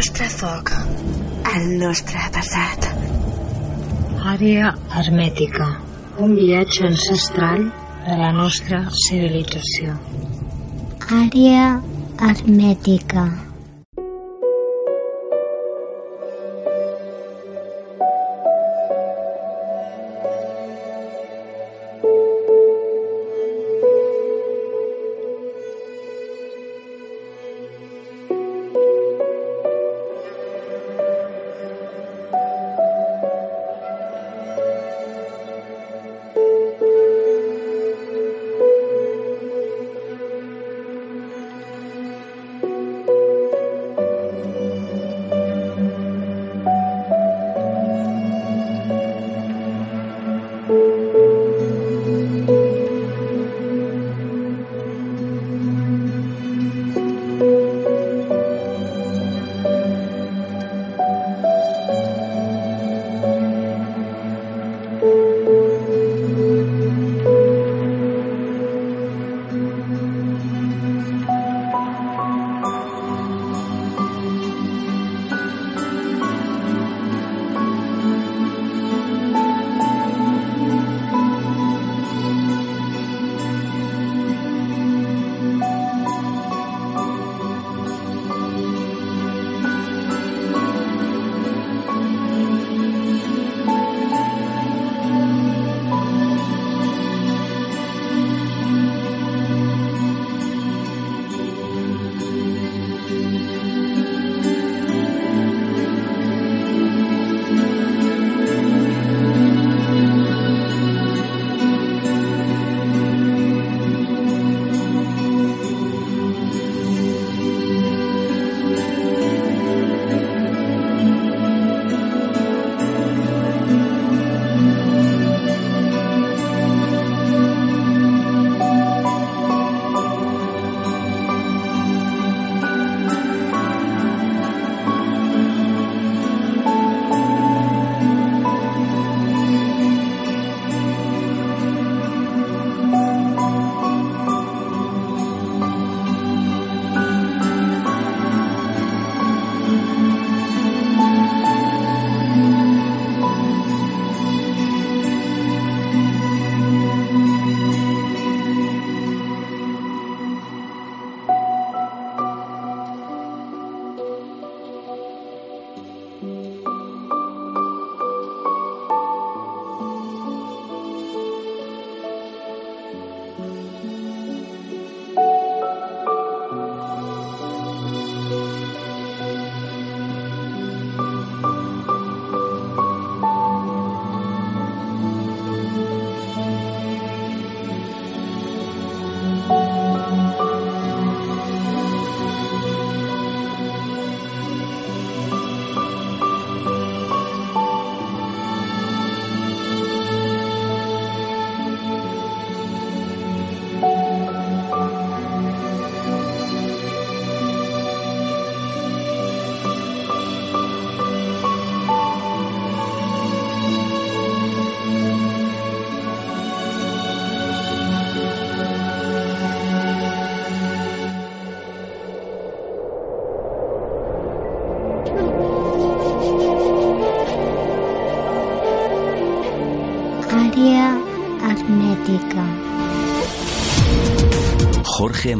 nostre foc, el nostre passat. Àrea hermètica, un viatge ancestral de la nostra civilització. Àrea hermètica.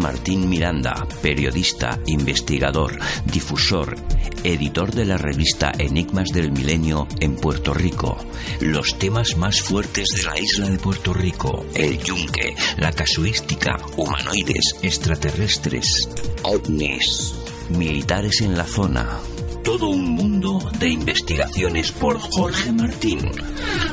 Martín Miranda, periodista, investigador, difusor, editor de la revista Enigmas del Milenio en Puerto Rico. Los temas más fuertes de la isla de Puerto Rico, el yunque, la casuística, humanoides, extraterrestres, ovnis, militares en la zona, todo un mundo de investigaciones por Jorge Martín.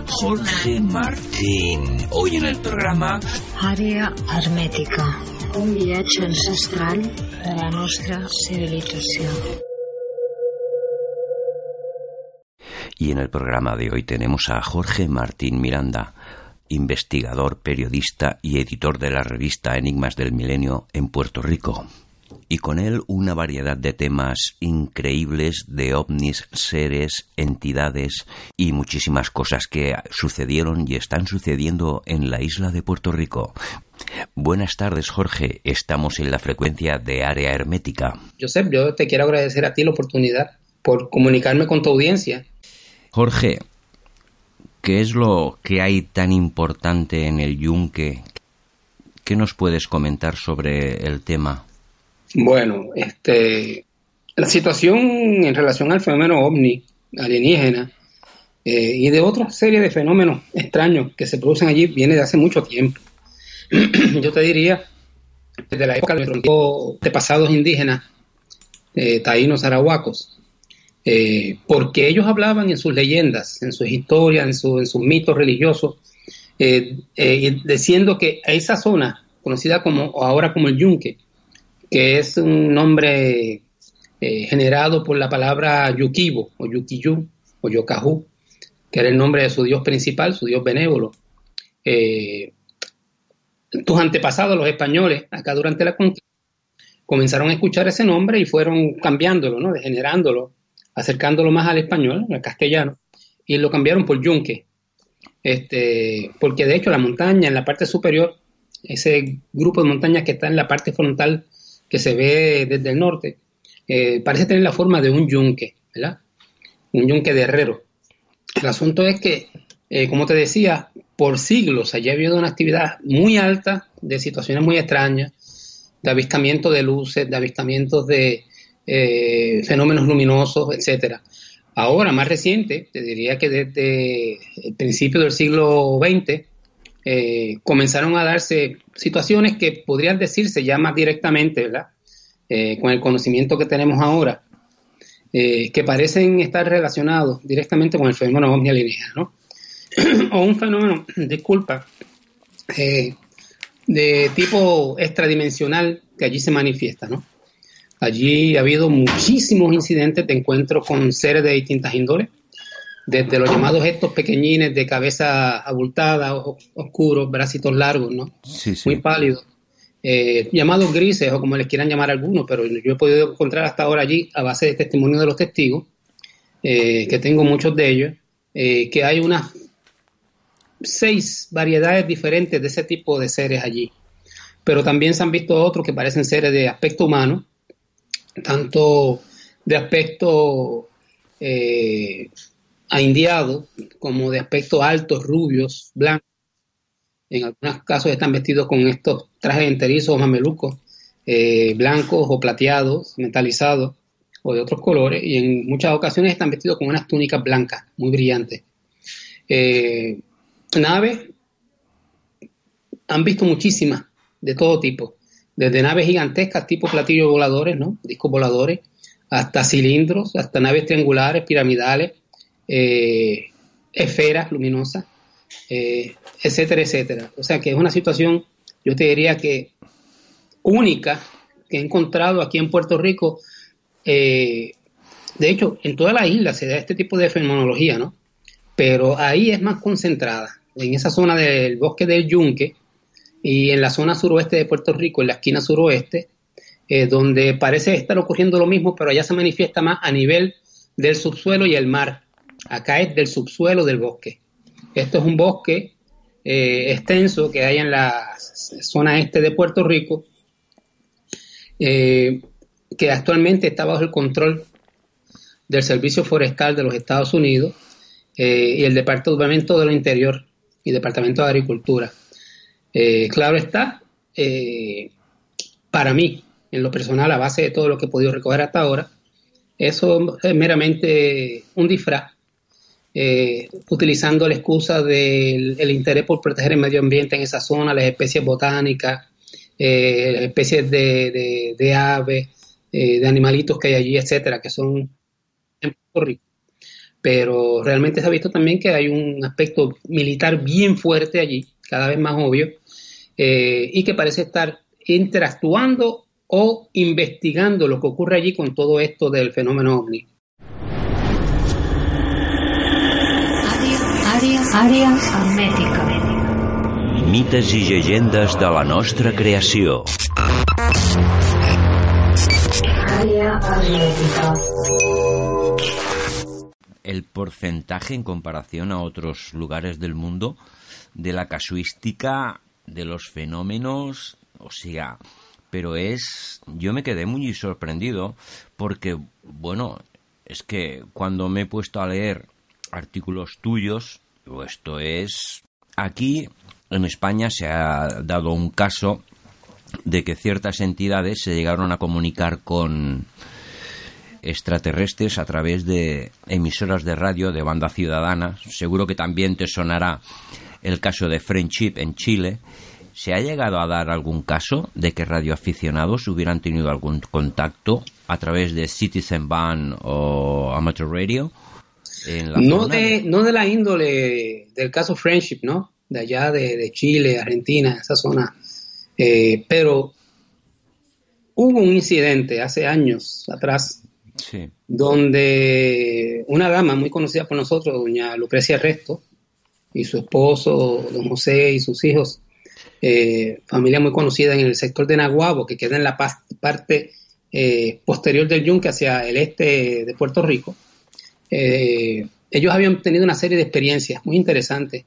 Jorge Martín, hoy en el programa Àrea hermètica, un viatge ancestral de la nostra. Y en el programa de hoy tenemos a Jorge Martín Miranda, investigador, periodista y editor de la revista Enigmas del Milenio en Puerto Rico y con él una variedad de temas increíbles de ovnis, seres, entidades y muchísimas cosas que sucedieron y están sucediendo en la isla de Puerto Rico. Buenas tardes, Jorge. Estamos en la frecuencia de área hermética. Joseph, yo te quiero agradecer a ti la oportunidad por comunicarme con tu audiencia. Jorge, ¿qué es lo que hay tan importante en el yunque? ¿Qué nos puedes comentar sobre el tema? Bueno, este, la situación en relación al fenómeno ovni alienígena eh, y de otra serie de fenómenos extraños que se producen allí viene de hace mucho tiempo. Yo te diría, desde la época de pasados indígenas, eh, taínos arahuacos, eh, porque ellos hablaban en sus leyendas, en sus historias, en, en sus mitos religiosos, diciendo que esa zona, conocida como ahora como el Yunque, que es un nombre generado por la palabra Yukibo, o Yukiyu, o Yokahu, que era el nombre de su dios principal, su dios benévolo. Eh, tus antepasados, los españoles, acá durante la conquista, comenzaron a escuchar ese nombre y fueron cambiándolo, ¿no? degenerándolo, acercándolo más al español, al castellano, y lo cambiaron por yunque. Este, porque de hecho la montaña en la parte superior, ese grupo de montañas que está en la parte frontal que se ve desde el norte, eh, parece tener la forma de un yunque, ¿verdad? Un yunque de herrero. El asunto es que, eh, como te decía, por siglos allí ha habido una actividad muy alta de situaciones muy extrañas, de avistamiento de luces, de avistamientos de eh, fenómenos luminosos, etcétera. Ahora, más reciente, te diría que desde el principio del siglo XX, comenzaron a darse situaciones que podrían decirse ya más directamente, ¿verdad? Eh, con el conocimiento que tenemos ahora, que parecen estar relacionados directamente con el fenómeno ovni alienígena, ¿no? o un fenómeno, disculpa, eh, de tipo extradimensional que allí se manifiesta, ¿no? Allí ha habido muchísimos incidentes de encuentros con seres de distintas índoles, desde los llamados estos pequeñines de cabeza abultada, oscuros, bracitos largos, ¿no? Muy pálidos. Eh, llamados grises o como les quieran llamar algunos, pero yo he podido encontrar hasta ahora allí, a base de testimonio de los testigos, eh, que tengo muchos de ellos, que hay unas seis variedades diferentes de ese tipo de seres allí. Pero también se han visto otros que parecen seres de aspecto humano, tanto de aspecto eh, aindiado como de aspecto altos, rubios, blancos. En algunos casos están vestidos con estos trajes enterizos o mamelucos, eh, blancos o plateados, metalizados o de otros colores, y en muchas ocasiones están vestidos con unas túnicas blancas, muy brillantes. Eh, naves han visto muchísimas de todo tipo, desde naves gigantescas tipo platillos voladores, ¿no? discos voladores, hasta cilindros, hasta naves triangulares, piramidales, eh, esferas luminosas, eh, etcétera, etcétera. O sea que es una situación, yo te diría que única que he encontrado aquí en Puerto Rico. Eh, de hecho, en toda la isla se da este tipo de fenomenología, ¿no? Pero ahí es más concentrada en esa zona del bosque del Yunque y en la zona suroeste de Puerto Rico, en la esquina suroeste, donde parece estar ocurriendo lo mismo, pero allá se manifiesta más a nivel del subsuelo y el mar. Acá es del subsuelo del bosque. Esto es un bosque eh, extenso que hay en la zona este de Puerto Rico, eh, que actualmente está bajo el control del Servicio Forestal de los Estados Unidos y el Departamento del Interior y Departamento de Agricultura. Eh, claro está, eh, para mí, en lo personal, a base de todo lo que he podido recoger hasta ahora, eso es meramente un disfraz, eh, utilizando la excusa del interés por proteger el medio ambiente en esa zona, las especies botánicas, las especies de, de aves, de animalitos que hay allí, etcétera, que son en Puerto Rico pero realmente se ha visto también que hay un aspecto militar bien fuerte allí, cada vez más obvio, eh, y que parece estar interactuando o investigando lo que ocurre allí con todo esto del fenómeno ovni. Àrea, hermètica. Mites i llegendes de la nostra creació. Àrea hermètica. el porcentaje en comparación a otros lugares del mundo de la casuística de los fenómenos, o sea, pero es, yo me quedé muy sorprendido porque, bueno, es que cuando me he puesto a leer artículos tuyos, esto es, aquí en España se ha dado un caso de que ciertas entidades se llegaron a comunicar con extraterrestres a través de emisoras de radio de banda ciudadana. Seguro que también te sonará el caso de Friendship en Chile. ¿Se ha llegado a dar algún caso de que radioaficionados hubieran tenido algún contacto a través de Citizen Band o Amateur Radio? No, de, no de la índole del caso Friendship, ¿no? De allá de, Chile, Argentina, esa zona. Eh, pero hubo un incidente hace años atrás donde una dama muy conocida por nosotros, doña Lucrecia Resto, y su esposo, don José, y sus hijos, eh, familia muy conocida en el sector de Naguabo, que queda en la parte eh, posterior del Yunque hacia el este de Puerto Rico. Eh, ellos habían tenido una serie de experiencias muy interesantes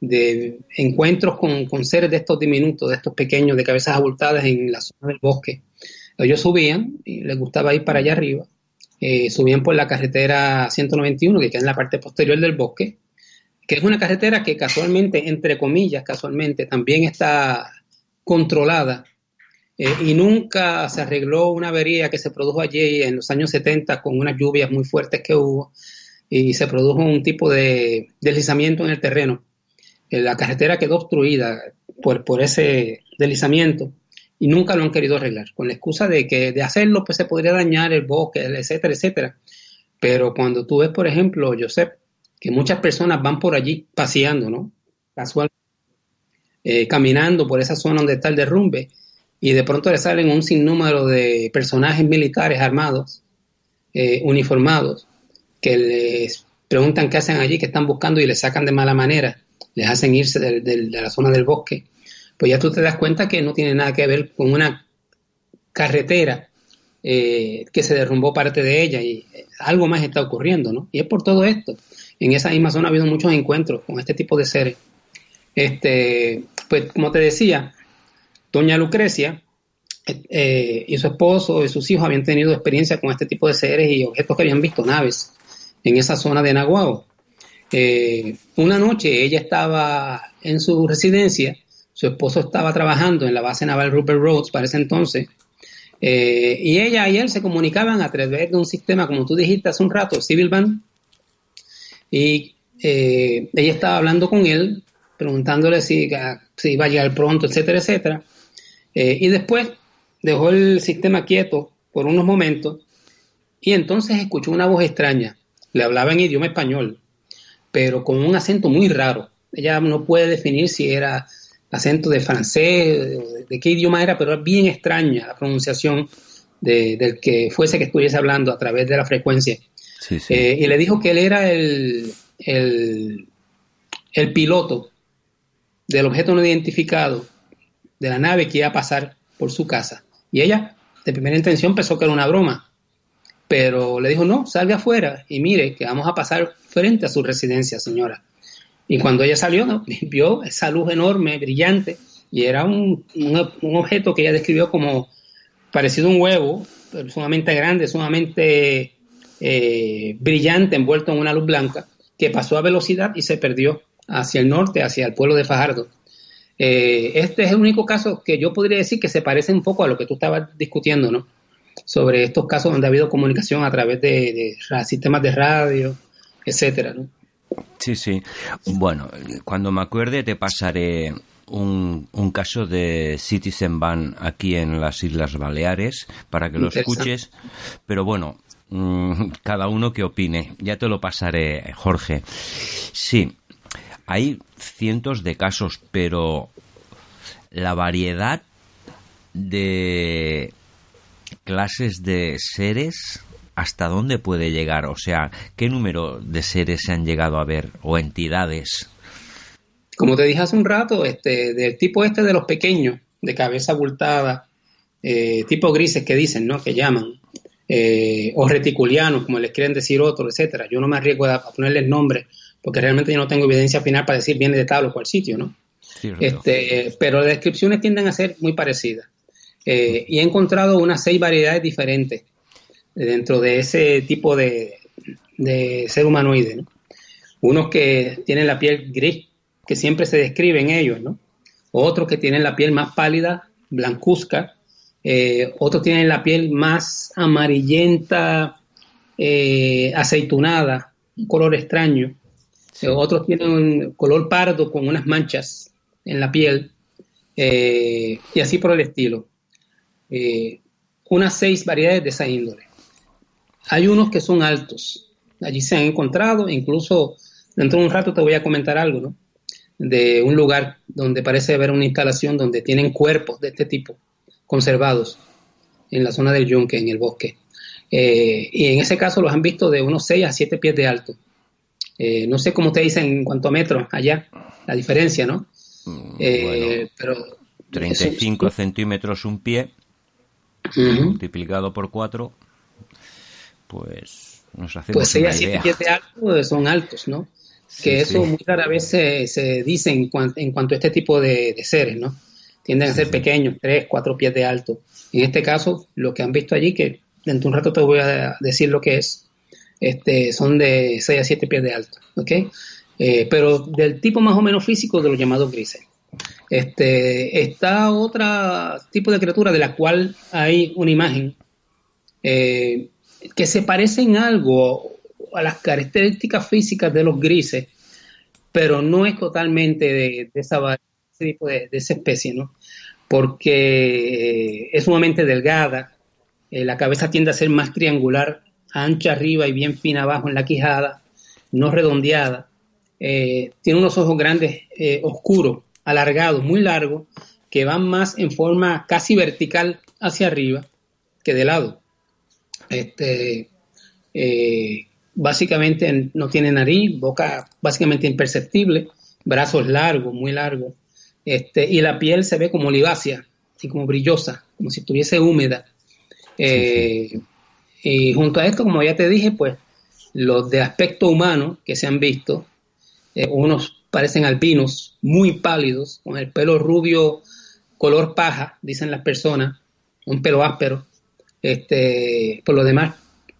de encuentros con, seres de estos diminutos, de estos pequeños, de cabezas abultadas en la zona del bosque. Ellos subían y les gustaba ir para allá arriba eh, subían por la carretera 191 que queda en la parte posterior del bosque, que es una carretera que casualmente, entre comillas, casualmente, también está controlada eh, y nunca se arregló una avería que se produjo allí en los años 70 con unas lluvias muy fuertes que hubo y se produjo un tipo de deslizamiento en el terreno. Eh, la carretera quedó obstruida por, ese deslizamiento y nunca lo han querido arreglar, con la excusa de que de hacerlo pues se podría dañar el bosque, etcétera, etcétera. Pero cuando tú ves, por ejemplo, Joseph, que muchas personas van por allí paseando, ¿no? Casual, eh, caminando por esa zona donde está el derrumbe, y de pronto le salen un sinnúmero de personajes militares armados, eh, uniformados, que les preguntan qué hacen allí, qué están buscando y les sacan de mala manera, les hacen irse de la zona del bosque pues ya tú te das cuenta que no tiene nada que ver con una carretera eh, que se derrumbó parte de ella y eh, algo más está ocurriendo, ¿no? Y es por todo esto. En esa misma zona ha habido muchos encuentros con este tipo de seres. Este, pues como te decía, doña Lucrecia eh, y su esposo y sus hijos habían tenido experiencia con este tipo de seres y objetos que habían visto naves en esa zona de Naguao. una noche ella estaba en su residencia su esposo estaba trabajando en la base naval Rupert Rhodes para ese entonces. Eh, y ella y él se comunicaban a través de un sistema, como tú dijiste hace un rato, Civil Band. Y eh, ella estaba hablando con él, preguntándole si, si, iba a llegar pronto, etcétera, etcétera. Eh, y después dejó el sistema quieto por unos momentos y entonces escuchó una voz extraña. Le hablaba en idioma español, pero con un acento muy raro. Ella no puede definir si era acento de francés, de, qué idioma era, pero es bien extraña la pronunciación del que fuese que estuviese hablando a través de la frecuencia. Eh, y le dijo que él era el, el, el, piloto del objeto no identificado de la nave que iba a pasar por su casa. Y ella, de primera intención, pensó que era una broma. Pero le dijo, no, salga afuera y mire que vamos a pasar frente a su residencia, señora. Y cuando ella salió, vio esa luz enorme, brillante, y era un, un, objeto que ella describió como parecido a un huevo, sumamente grande, sumamente eh, brillante, envuelto en una luz blanca, que pasó a velocidad y se perdió hacia el norte, hacia el pueblo de Fajardo. Eh, este es el único caso que yo podría decir que se parece un poco a lo que tú estabas discutiendo, ¿no? Sobre estos casos donde ha habido comunicación a través de, de sistemas de radio, etcétera, ¿no? Sí, sí. Bueno, cuando me acuerde te pasaré un, un, caso de Citizen Ban aquí en las Islas Baleares para que lo escuches. Pero bueno, mm, cada uno que opine. Ya te lo pasaré, Jorge. Sí, hay cientos de casos, pero la variedad de clases de seres hasta dónde puede llegar, o sea, qué número de seres se han llegado a ver o entidades. Como te dije hace un rato, este, del tipo este de los pequeños, de cabeza abultada, eh, tipo grises que dicen, ¿no? Que llaman, eh, o reticulianos, como les quieren decir otros, etcétera. Yo no me arriesgo a, ponerles nombre, porque realmente yo no tengo evidencia final para decir viene de tal o cual sitio, ¿no? Este, pero las descripciones tienden a ser muy parecidas. Eh, y he encontrado unas seis variedades diferentes dentro de ese tipo de, ser humanoide. Unos que tienen la piel gris, que siempre se describen ellos, ¿no? Otros que tienen la piel más pálida, blancuzca. Eh, otros tienen la piel más amarillenta, eh, aceitunada, un color extraño. Otros tienen un color pardo con unas manchas en la piel. y así por el estilo. Eh, unas seis variedades de esa índole. Hay unos que son altos, allí se han encontrado, incluso dentro de un rato te voy a comentar algo, ¿no? De un lugar donde parece haber una instalación donde tienen cuerpos de este tipo conservados en la zona del yunque, en el bosque. Eh, y en ese caso los han visto de unos 6 a 7 pies de alto. Eh, no sé cómo te dicen en cuanto a metros allá, la diferencia, ¿no? Mm, pero 35 centímetros un pie multiplicado por 4, pues nos hacemos pues una idea. Pues, son altos, ¿no? que eso muy rara vez se, dice en, cuanto a este tipo de, seres, ¿no? Tienden a ser pequeños, 3, 4 pies de alto. En este caso, lo que han visto allí, que dentro de un rato te voy a decir lo que es, este, son de 6 a 7 pies de alto, ¿ok? Eh, pero del tipo más o menos físico de los llamados grises. Este, está otra tipo de criatura de la cual hay una imagen eh, que se parece en algo a las características físicas de los grises, pero no es totalmente de, esa, tipo de, esa especie, ¿no? Porque eh, es sumamente delgada, la cabeza tiende a ser más triangular, ancha arriba y bien fina abajo en la quijada, no redondeada, tiene unos ojos grandes, oscuros, alargados, muy largos, que van más en forma casi vertical hacia arriba que de lado. Este, eh, básicamente no tiene nariz, boca básicamente imperceptible, brazos largos, muy largos, este, y la piel se ve como olivácea, así como brillosa, como si estuviese húmeda. Eh, y junto a esto, como ya te dije, pues los de aspecto humano que se han visto, eh, unos parecen albinos, muy pálidos, con el pelo rubio, color paja, dicen las personas, un pelo áspero. Este, por lo demás,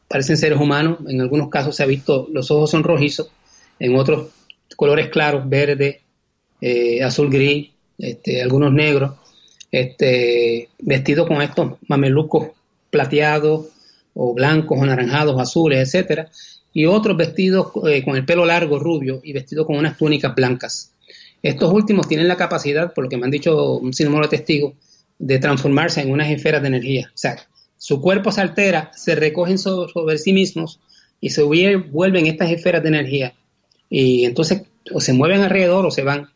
parecen seres humanos. En algunos casos se ha visto, los ojos son rojizos, en otros colores claros, verde, eh, azul gris, este, algunos negros, este, vestidos con estos mamelucos plateados o blancos o anaranjados, azules, etcétera, y otros vestidos eh, con el pelo largo, rubio, y vestidos con unas túnicas blancas. Estos últimos tienen la capacidad, por lo que me han dicho un sinnúmero de testigos, de transformarse en unas esferas de energía. O sea, su cuerpo se altera, se recogen sobre, sí mismos y se vuelven estas esferas de energía. Y entonces o se mueven alrededor o se van.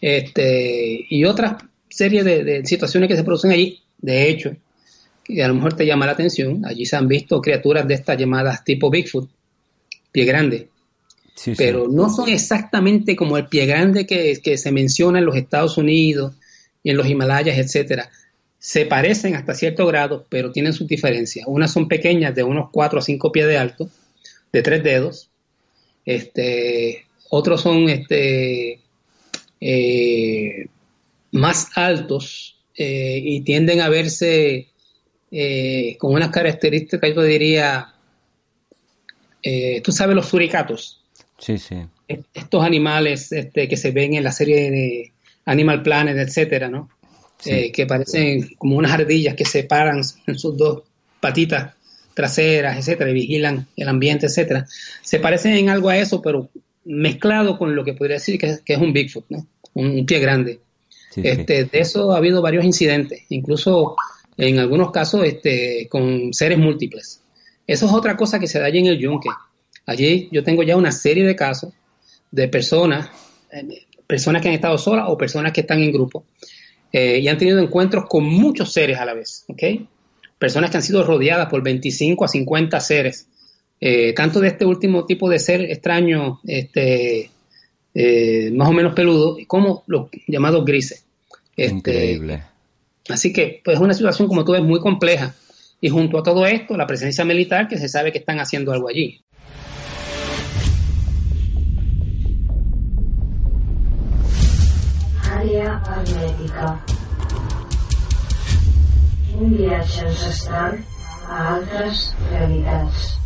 Este, y otra serie de, de situaciones que se producen allí, de hecho, que a lo mejor te llama la atención, allí se han visto criaturas de estas llamadas tipo Bigfoot, pie grande. pero no son exactamente como el pie grande que, se menciona en los Estados Unidos y en los Himalayas, etcétera. Se parecen hasta cierto grado, pero tienen sus diferencias. Unas son pequeñas, de unos 4 a 5 pies de alto, de tres dedos. Este, otros son este, eh, más altos eh, y tienden a verse eh, con unas características, yo diría, eh, tú sabes los suricatos. Sí, sí. Estos animales este, que se ven en la serie de Animal Planet, etcétera, ¿no? Eh, que parecen como unas ardillas que se paran en sus dos patitas traseras, etcétera, y vigilan el ambiente, etcétera. Se parecen en algo a eso, pero mezclado con lo que podría decir que es, un Bigfoot, ¿no? Un, pie grande. este, De eso ha habido varios incidentes, incluso en algunos casos este, con seres múltiples. Eso es otra cosa que se da allí en el yunque. Allí yo tengo ya una serie de casos de personas, eh, personas que han estado solas o personas que están en grupo eh, y han tenido encuentros con muchos seres a la vez. Personas que han sido rodeadas por 25 a 50 seres, eh, tanto de este último tipo de ser extraño, este, más o menos peludo, como los llamados grises. Este, Increíble. Así que, pues es una situación, como tú ves, muy compleja y junto a todo esto, la presencia militar que se sabe que están haciendo algo allí. Un viatge ancestral a altres realitats.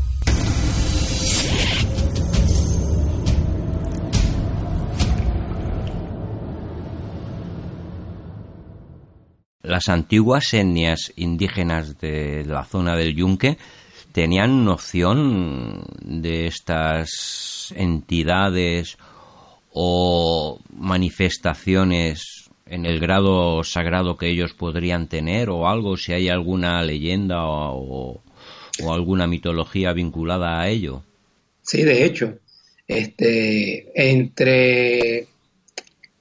Las antiguas etnias indígenas de la zona del Yunque tenían noción de estas entidades o manifestaciones en el grado sagrado que ellos podrían tener o algo, si hay alguna leyenda o, o alguna mitología vinculada a ello. Sí, de hecho, este, entre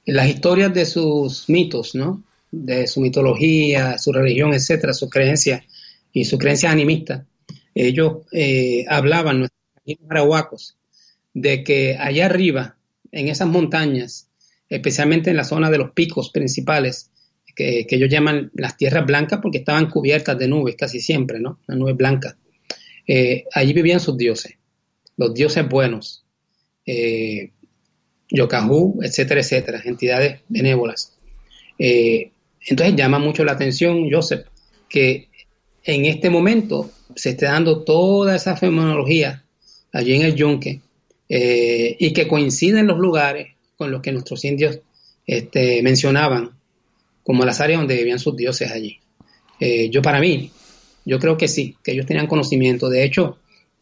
las historias de sus mitos, ¿no? De su mitología, su religión, etcétera, sus creencias y sus creencias animistas, ellos eh, hablaban, nuestros arahuacos, de que allá arriba, en esas montañas, especialmente en la zona de los picos principales, que, ellos llaman las tierras blancas porque estaban cubiertas de nubes casi siempre, ¿no? Las nubes blancas. Eh, allí vivían sus dioses, los dioses buenos, eh, Yokahu, etcétera, etcétera, entidades benévolas. Eh, entonces llama mucho la atención, Joseph, que en este momento se esté dando toda esa fenomenología allí en el yunque eh, y que coinciden los lugares con los que nuestros indios este, mencionaban como las áreas donde vivían sus dioses allí. Eh, yo para mí, yo creo que sí, que ellos tenían conocimiento. De hecho,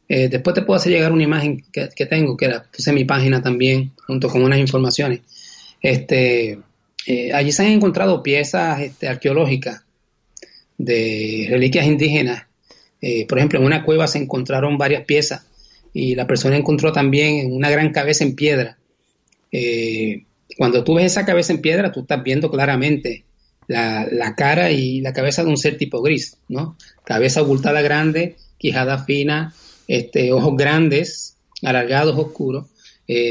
eh, después te puedo hacer llegar una imagen que, tengo, que la puse en mi página también, junto con unas informaciones. Este, eh, allí se han encontrado piezas este, arqueológicas de reliquias indígenas. Eh, por ejemplo, en una cueva se encontraron varias piezas y la persona encontró también una gran cabeza en piedra. Eh, cuando tú ves esa cabeza en piedra, tú estás viendo claramente la, cara y la cabeza de un ser tipo gris, ¿no? Cabeza abultada grande, quijada fina, este, ojos grandes, alargados, oscuros.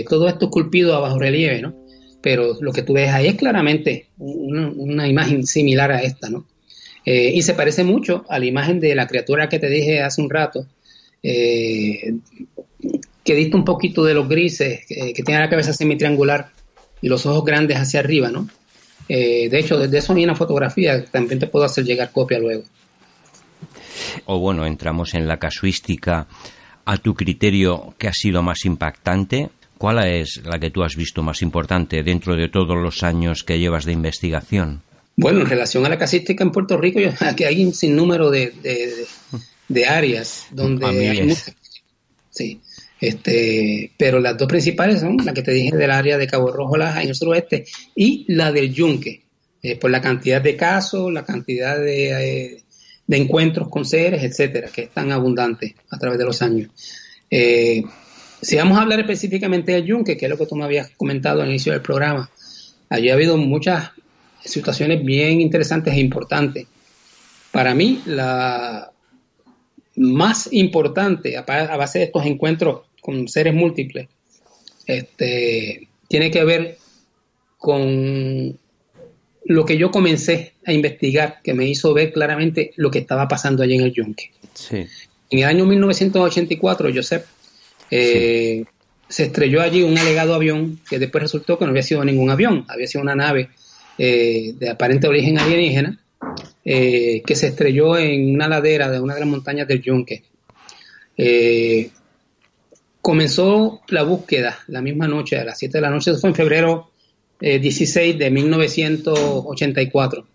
todo esto esculpido a bajo relieve, ¿no? Pero lo que tú ves ahí es claramente una, imagen similar a esta, ¿no? Eh, y se parece mucho a la imagen de la criatura que te dije hace un rato, eh, que dista un poquito de los grises, que tiene la cabeza semitriangular y los ojos grandes hacia arriba, ¿no? Eh, de hecho, desde eso hay una fotografía, también te puedo hacer llegar copia luego. O bueno, entramos en la casuística. A tu criterio, ¿qué ha sido más impactante? ¿Cuál es la que tú has visto más importante dentro de todos los años que llevas de investigación? Bueno, en relación a la casística en Puerto Rico, aquí hay un sinnúmero de, de, áreas donde hay sí, este, pero las dos principales son la que te dije del área de Cabo Rojo, Laja en el suroeste, y la del Yunque, eh, por la cantidad de casos, la cantidad de, eh, de encuentros con seres, etcétera, que es tan abundante a través de los años. Eh, si vamos a hablar específicamente del yunque, que es lo que tú me habías comentado al inicio del programa, allí ha habido muchas situaciones bien interesantes e importantes. Para mí, la más importante, a base de estos encuentros con seres múltiples, este, tiene que ver con lo que yo comencé a investigar, que me hizo ver claramente lo que estaba pasando allí en el yunque. En el año 1984, Joseph eh, se estrelló allí un alegado avión que después resultó que no había sido ningún avión, había sido una nave eh, de aparente origen alienígena eh, que se estrelló en una ladera de una de las montañas del Yunque. comenzó la búsqueda la misma noche, a las 7 de la noche, fue en febrero 16 de 1984.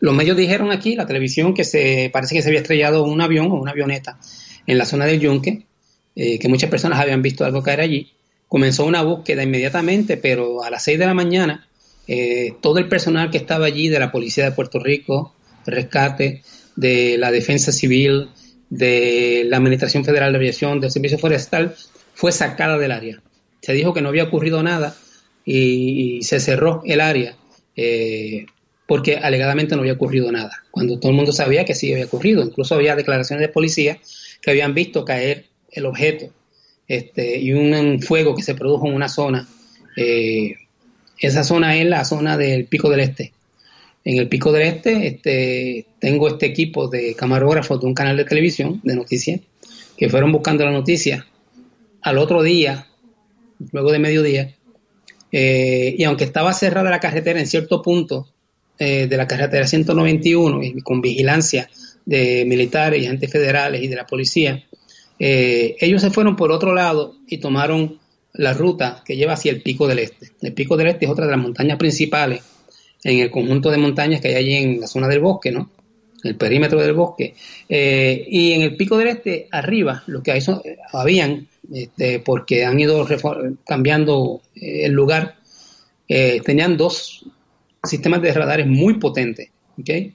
Los medios dijeron aquí, la televisión, que se parece que se había estrellado un avión o una avioneta en la zona del Yunque eh, que muchas personas habían visto algo caer allí. Comenzó una búsqueda inmediatamente, pero a las 6 de la mañana, eh, todo el personal que estaba allí de la Policía de Puerto Rico, rescate, de la Defensa Civil, de la Administración Federal de Aviación, del Servicio Forestal, fue sacada del área. Se dijo que no había ocurrido nada y, se cerró el área eh, porque alegadamente no había ocurrido nada, cuando todo el mundo sabía que sí había ocurrido. Incluso había declaraciones de policía que habían visto caer el objeto este, y un fuego que se produjo en una zona. Eh, esa zona es la zona del Pico del Este. En el Pico del Este este, tengo este equipo de camarógrafos de un canal de televisión de noticias que fueron buscando la noticia al otro día, luego de mediodía, Eh, y aunque estaba cerrada la carretera en cierto punto eh, de la carretera 191 y con vigilancia de militares y agentes federales y de la policía, eh, ellos se fueron por otro lado y tomaron la ruta que lleva hacia el Pico del Este. El Pico del Este es otra de las montañas principales en el conjunto de montañas que hay allí en la zona del bosque, ¿no? El perímetro del bosque. Eh, y en el Pico del Este, arriba, lo que son, habían, este, porque han ido cambiando eh, el lugar, eh, tenían dos sistemas de radares muy potentes, que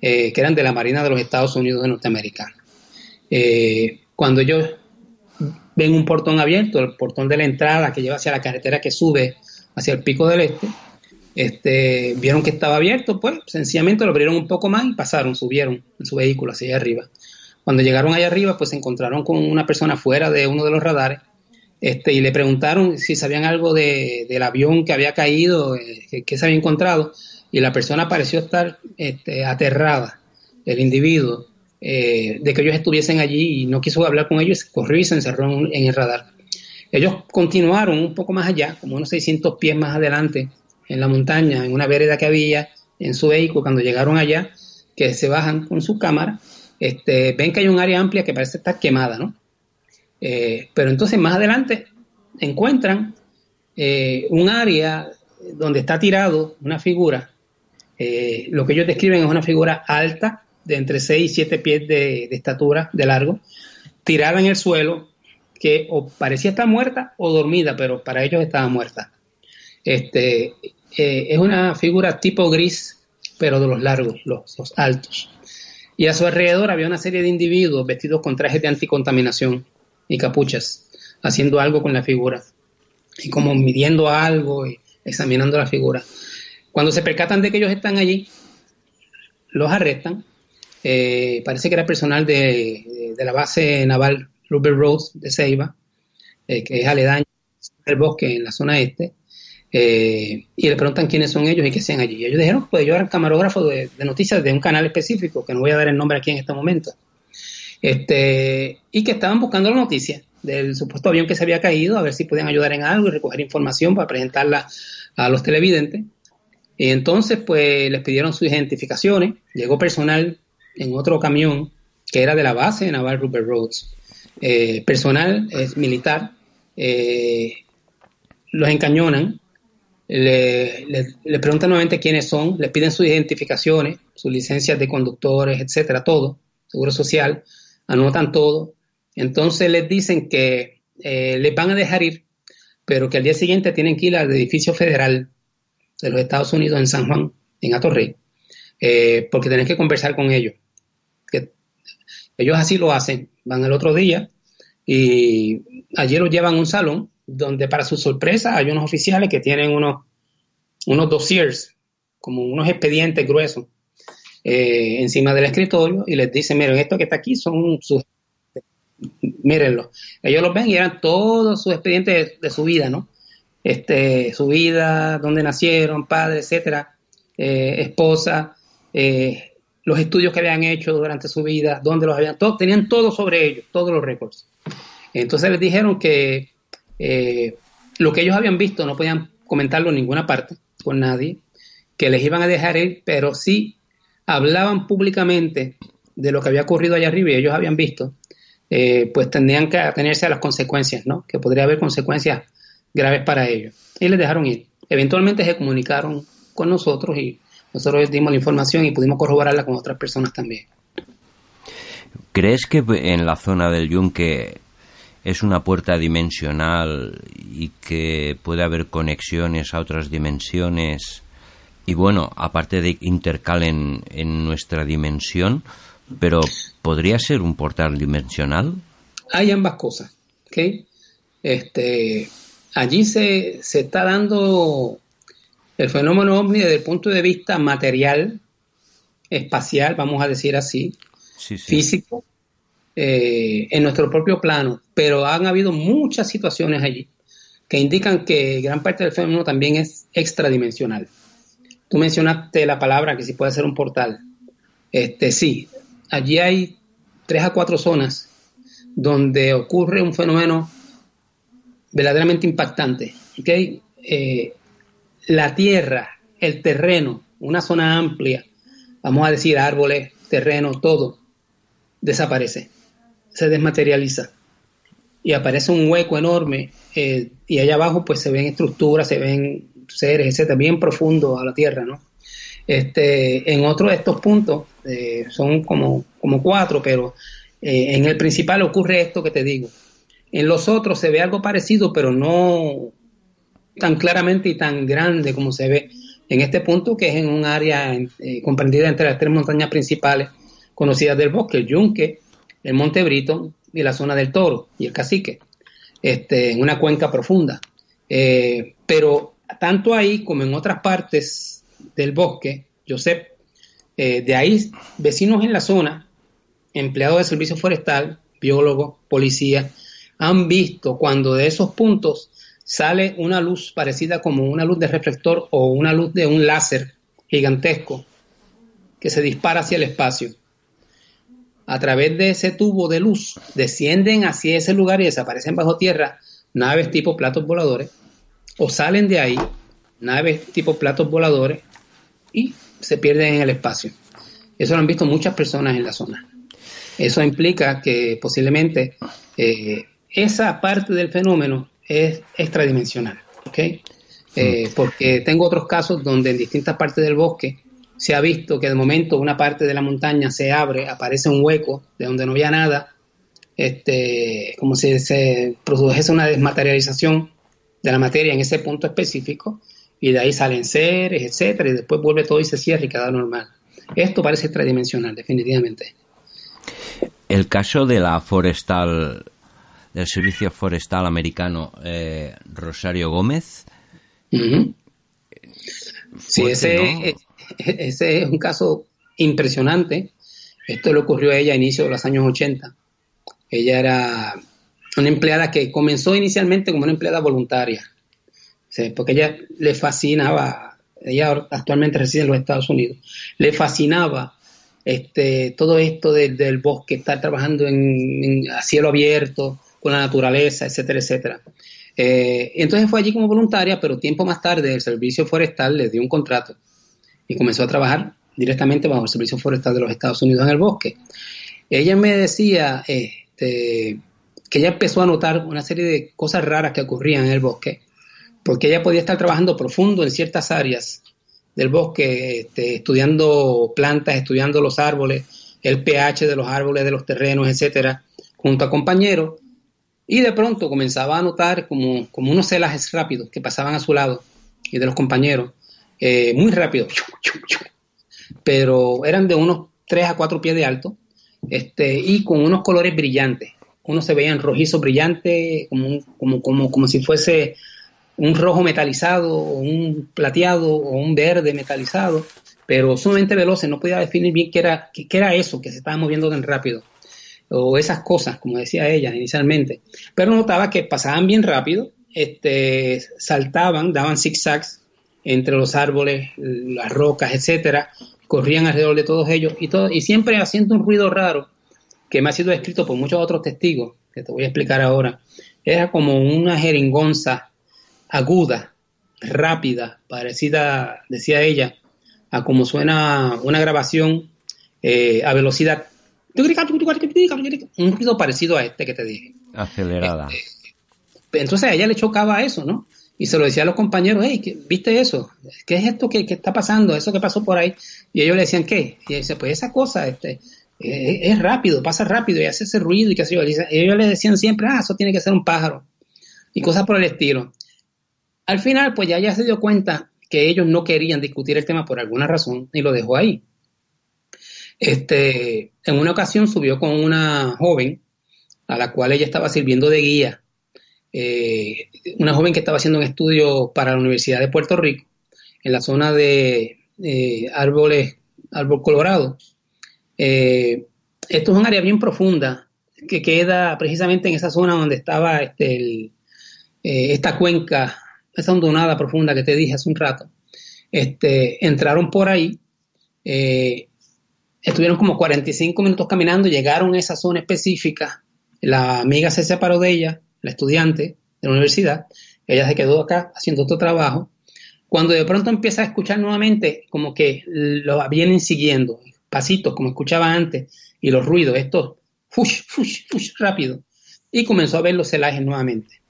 eran de la Marina de los Estados Unidos de Norteamérica. Cuando ellos ven un portón abierto, el portón de la entrada que lleva hacia la carretera que sube hacia el pico del este, este, vieron que estaba abierto, pues sencillamente lo abrieron un poco más y pasaron, subieron en su vehículo hacia allá arriba. Cuando llegaron allá arriba, pues se encontraron con una persona fuera de uno de los radares este, y le preguntaron si sabían algo de, del avión que había caído, eh, que, se había encontrado, y la persona pareció estar este, aterrada, el individuo, eh, de que ellos estuviesen allí y no quiso hablar con ellos, corrió y se encerró en, el radar. Ellos continuaron un poco más allá, como unos 600 pies más adelante, en la montaña, en una vereda que había en su vehículo, cuando llegaron allá, que se bajan con su cámara, este, ven que hay un área amplia que parece estar quemada, ¿no? Eh, pero entonces más adelante encuentran eh, un área donde está tirado una figura, lo que ellos describen es una figura alta, de entre 6 y 7 pies de, estatura, de largo, tirada en el suelo, que o parecía estar muerta o dormida, pero para ellos estaba muerta. Este, eh, es una figura tipo gris, pero de los largos, los, los, altos. Y a su alrededor había una serie de individuos vestidos con trajes de anticontaminación y capuchas, haciendo algo con la figura, y como midiendo algo y examinando la figura. Cuando se percatan de que ellos están allí, los arrestan eh, parece que era personal de, la base naval Rupert Rose de Ceiba, eh, que es aledaño del bosque en la zona este, eh, y le preguntan quiénes son ellos y qué sean allí. Ellos dijeron, pues yo era camarógrafo de, noticias de un canal específico, que no voy a dar el nombre aquí en este momento, este, y que estaban buscando la noticia del supuesto avión que se había caído, a ver si podían ayudar en algo y recoger información para presentarla a los televidentes. Y entonces, pues les pidieron sus identificaciones, llegó personal en otro camión que era de la base naval Rupert Rhodes. Eh, personal es militar, eh, los encañonan, le, le, preguntan nuevamente quiénes son, les piden sus identificaciones, sus licencias de conductores, etcétera, todo, seguro social, anotan todo. Entonces les dicen que eh, les van a dejar ir, pero que al día siguiente tienen que ir al edificio federal de los Estados Unidos en San Juan, en Atorrey, porque tienen que conversar con ellos ellos así lo hacen, van el otro día y allí los llevan a un salón donde para su sorpresa hay unos oficiales que tienen unos, unos dossiers, como unos expedientes gruesos, eh, encima del escritorio y les dicen, miren, esto que está aquí son sus... Mírenlo. Ellos los ven y eran todos sus expedientes de, su vida, ¿no? Este, su vida, dónde nacieron, padre, etcétera, eh, esposa, eh, los estudios que habían hecho durante su vida, dónde los habían, todo, tenían todo sobre ellos, todos los récords. Entonces les dijeron que eh, lo que ellos habían visto no podían comentarlo en ninguna parte con nadie, que les iban a dejar ir, pero sí hablaban públicamente de lo que había ocurrido allá arriba y ellos habían visto, eh, pues tendrían que atenerse a las consecuencias, ¿no? Que podría haber consecuencias graves para ellos. Y les dejaron ir. Eventualmente se comunicaron con nosotros y nosotros dimos la información y pudimos corroborarla con otras personas también. ¿Crees que en la zona del Yunque es una puerta dimensional y que puede haber conexiones a otras dimensiones? Y bueno, aparte de intercalen en nuestra dimensión, pero ¿podría ser un portal dimensional? Hay ambas cosas, ¿ok? Este, allí se, se está dando el fenómeno ovni desde el punto de vista material, espacial, vamos a decir así, físico, eh, en nuestro propio plano, pero han habido muchas situaciones allí que indican que gran parte del fenómeno también es extradimensional. Tú mencionaste la palabra que sí puede ser un portal. Este, sí, allí hay tres a cuatro zonas donde ocurre un fenómeno verdaderamente impactante. ¿okay? eh, la tierra, el terreno, una zona amplia, vamos a decir árboles, terreno, todo, desaparece, se desmaterializa y aparece un hueco enorme eh, y allá abajo pues se ven estructuras, se ven seres, etcétera, bien profundo a la tierra, ¿no? Este, en otro de estos puntos, eh, son como, como cuatro, pero eh, en el principal ocurre esto que te digo. En los otros se ve algo parecido, pero no tan claramente y tan grande como se ve en este punto, que es en un área eh, comprendida entre las tres montañas principales conocidas del bosque, el Yunque, el Monte Brito y la zona del Toro y el Cacique, este, en una cuenca profunda. pero tanto ahí como en otras partes del bosque, Josep, eh, de ahí vecinos en la zona, empleados de servicio forestal, biólogos, policías, han visto cuando de esos puntos sale una luz parecida como una luz de reflector o una luz de un láser gigantesco que se dispara hacia el espacio. A través de ese tubo de luz descienden hacia ese lugar y desaparecen bajo tierra naves tipo platos voladores o salen de ahí naves tipo platos voladores y se pierden en el espacio. Eso lo han visto muchas personas en la zona. Eso implica que posiblemente eh, esa parte del fenómeno es extradimensional, ¿ok? Eh, porque tengo otros casos donde en distintas partes del bosque se ha visto que de momento una parte de la montaña se abre, aparece un hueco de donde no había nada, este, como si se produjese una desmaterialización de la materia en ese punto específico, y de ahí salen seres, etcétera, y después vuelve todo y se cierra y queda normal. Esto parece extradimensional, definitivamente. El caso de la forestal, del Servicio Forestal Americano, eh, Rosario Gómez. Sí, ese, ese es un caso impresionante. Esto le ocurrió a ella a inicio de los años 80. Ella era una empleada que comenzó inicialmente como una empleada voluntaria porque ella le fascinaba, ella actualmente reside en los Estados Unidos, le fascinaba este, todo esto del bosque, estar trabajando en, a cielo abierto, con la naturaleza, etcétera, etcétera. Eh, entonces fue allí como voluntaria, pero tiempo más tarde el Servicio Forestal le dio un contrato y comenzó a trabajar directamente bajo el Servicio Forestal de los Estados Unidos en el bosque. Ella me decía este, que ella empezó a notar una serie de cosas raras que ocurrían en el bosque porque ella podía estar trabajando profundo en ciertas áreas del bosque, este, estudiando plantas, estudiando los árboles, el pH de los árboles, de los terrenos, etcétera, junto a compañeros, y de pronto comenzaba a notar como, como unos celajes rápidos que pasaban a su lado y de los compañeros, eh, muy rápido, pero eran de unos 3 a 4 pies de alto, este, y con unos colores brillantes. Uno se veían rojizo brillante, como, como, como, como si fuese un rojo metalizado, o un plateado, o un verde metalizado, pero sumamente veloces, no podía definir bien qué era, qué, era eso que se estaba moviendo tan rápido, o esas cosas, como decía ella inicialmente. Pero notaba que pasaban bien rápido, este, saltaban, daban zigzags entre los árboles, las rocas, etcétera, corrían alrededor de todos ellos y, todo, y siempre haciendo un ruido raro que me ha sido descrito por muchos otros testigos, que te voy a explicar ahora. Era como una jeringonza aguda, rápida, parecida, decía ella, a como suena una grabación eh, a velocidad. Un ruido parecido a este que te dije. Acelerada. Este, entonces a ella le chocaba eso, ¿no? Y se lo decía a los compañeros, hey, ¿viste eso? ¿Qué es esto que, está pasando? ¿Eso que pasó por ahí? Y ellos le decían, ¿qué? Y ella dice, pues esa cosa, este, es, rápido, pasa rápido y hace ese ruido y qué sé yo. Y ellos le decían siempre, ah, eso tiene que ser un pájaro. Y cosas por el estilo. Al final, pues ya, ya se dio cuenta que ellos no querían discutir el tema por alguna razón y lo dejó ahí. Este, en una ocasión subió con una joven a la cual ella estaba sirviendo de guía, eh, una joven que estaba haciendo un estudio para la Universidad de Puerto Rico en la zona de eh, árboles, árbol colorado. Eh, esto es un área bien profunda que queda precisamente en esa zona donde estaba este, esta cuenca esa hondonada profunda que te dije hace un rato, este, entraron por ahí, estuvieron como 45 minutos caminando, llegaron a esa zona específica, la amiga se separó de ella, la estudiante de la universidad, ella se quedó acá haciendo otro trabajo. Cuando de pronto empieza a escuchar nuevamente, como que lo vienen siguiendo, pasitos, como escuchaba antes, y los ruidos, estos, fush, fush, fush, rápido. Y comenzó a ver los celajes nuevamente.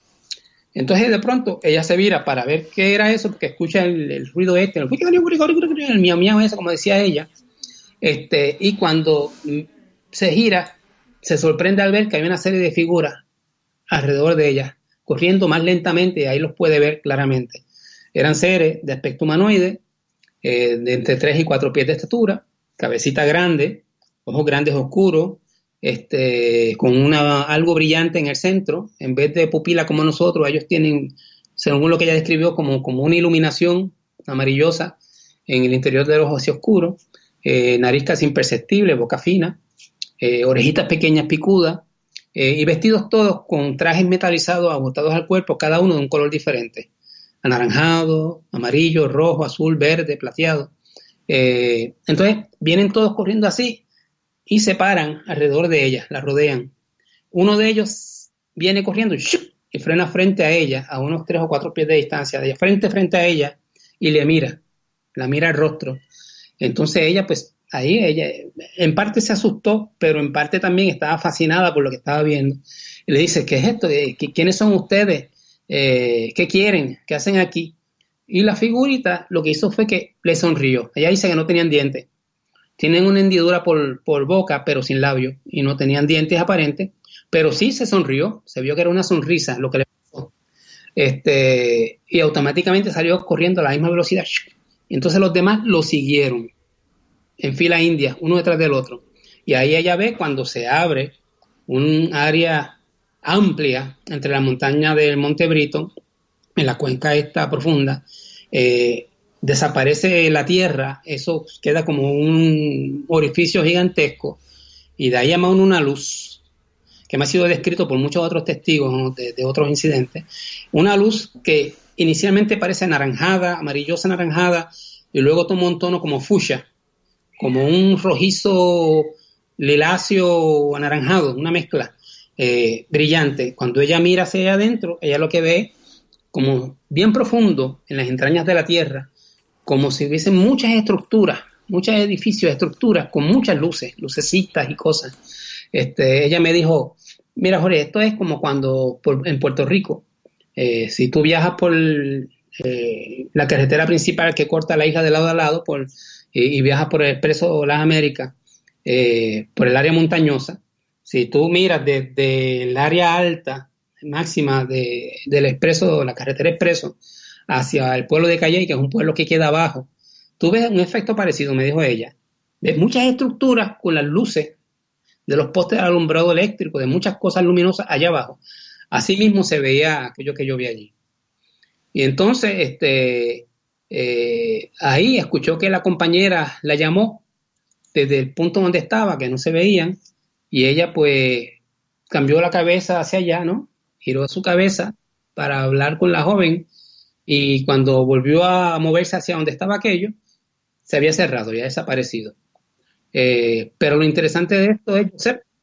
Entonces de pronto ella se vira para ver qué era eso, porque escucha el, ruido este, el, el miau miau eso, como decía ella. Este, y cuando se gira, se sorprende al ver que hay una serie de figuras alrededor de ella, corriendo más lentamente, y ahí los puede ver claramente. Eran seres de aspecto humanoide, eh, de entre 3 y 4 pies de estatura, cabecita grande, ojos grandes oscuros, este, con una, algo brillante en el centro, en vez de pupila como nosotros, ellos tienen, según lo que ella describió, como, como una iluminación amarillosa en el interior de los ojos oscuros, eh, nariz casi imperceptible, boca fina, eh, orejitas pequeñas picudas, eh, y vestidos todos con trajes metalizados agotados al cuerpo, cada uno de un color diferente, anaranjado, amarillo, rojo, azul, verde, plateado. entonces vienen todos corriendo así y se paran alrededor de ella, la rodean. Uno de ellos viene corriendo y frena frente a ella, a unos tres o cuatro pies de distancia, de frente frente a ella, y le mira, la mira al rostro. Entonces ella, pues ahí, ella en parte se asustó, pero en parte también estaba fascinada por lo que estaba viendo. Y le dice, ¿qué es esto? ¿Quiénes son ustedes? Eh, ¿Qué quieren? ¿Qué hacen aquí? Y la figurita lo que hizo fue que le sonrió. Ella dice que no tenían dientes. Tienen una hendidura por, boca, pero sin labio, y no tenían dientes aparentes, pero sí se sonrió, se vio que era una sonrisa lo que le pasó. Este, y automáticamente salió corriendo a la misma velocidad. Y entonces los demás lo siguieron en fila india, uno detrás del otro. Y ahí ella ve cuando se abre un área amplia entre la montaña del Monte Brito, en la cuenca esta profunda, eh, desaparece la Tierra, eso queda como un orificio gigantesco y de ahí llama una luz que me ha sido descrito por muchos otros testigos de, otros incidentes, una luz que inicialmente parece anaranjada, amarillosa anaranjada, y luego toma un tono como fucsia, como un rojizo liláceo anaranjado, una mezcla eh, brillante. Cuando ella mira hacia adentro, ella lo que ve como bien profundo en las entrañas de la Tierra, como si hubiesen muchas estructuras, muchos edificios, estructuras con muchas luces, lucecitas y cosas. Este, ella me dijo, mira Jorge, esto es como cuando en Puerto Rico, eh, si tú viajas por eh, la carretera principal que corta la isla de lado a lado por, y, viajas por el expreso Las Américas, eh, por el área montañosa, si tú miras desde el área alta máxima del expreso, la carretera expreso, hacia el pueblo de Calle, que es un pueblo que queda abajo, tú ves un efecto parecido, me dijo ella, de muchas estructuras con las luces de los postes de alumbrado eléctrico, de muchas cosas luminosas allá abajo. Así mismo se veía aquello que yo vi allí. Y entonces, este, eh, ahí escuchó que la compañera la llamó desde el punto donde estaba, que no se veían, y ella pues cambió la cabeza hacia allá, ¿no? Giró su cabeza para hablar con la joven y cuando volvió a moverse hacia donde estaba aquello, se había cerrado, ya desaparecido. Eh, pero lo interesante de esto es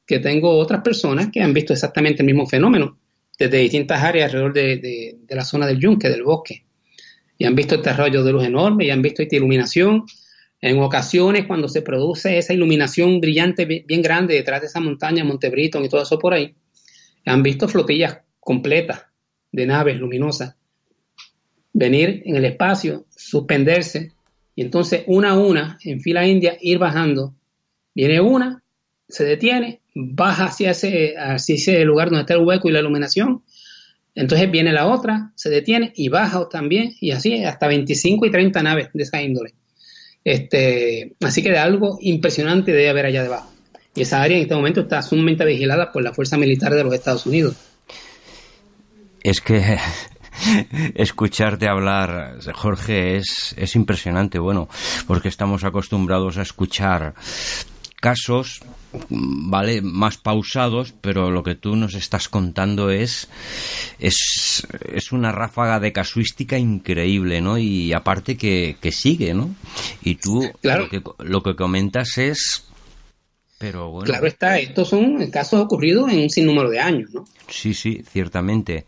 que tengo otras personas que han visto exactamente el mismo fenómeno desde distintas áreas alrededor de, la zona del yunque, del bosque. Y han visto este rayo de luz enorme, y han visto esta iluminación. En ocasiones, cuando se produce esa iluminación brillante bien grande detrás de esa montaña, Monte y todo eso por ahí, han visto flotillas completas de naves luminosas venir en el espacio, suspenderse, y entonces una a una, en fila india, ir bajando. Viene una, se detiene, baja hacia ese, hacia lugar donde está el hueco y la iluminación. Entonces viene la otra, se detiene y baja también, y así hasta 25 y 30 naves de esa índole. Este, así que de algo impresionante debe haber allá debajo. Y esa área en este momento está sumamente vigilada por la Fuerza Militar de los Estados Unidos. Es que escucharte hablar, Jorge, es, es impresionante, bueno, porque estamos acostumbrados a escuchar casos vale más pausados pero lo que tú nos estás contando es es, es una ráfaga de casuística increíble no y aparte que, que sigue no y tú lo, que, lo que comentas es pero bueno. Claro está estos son casos ocurridos en un sinnúmero de años no sí sí ciertamente.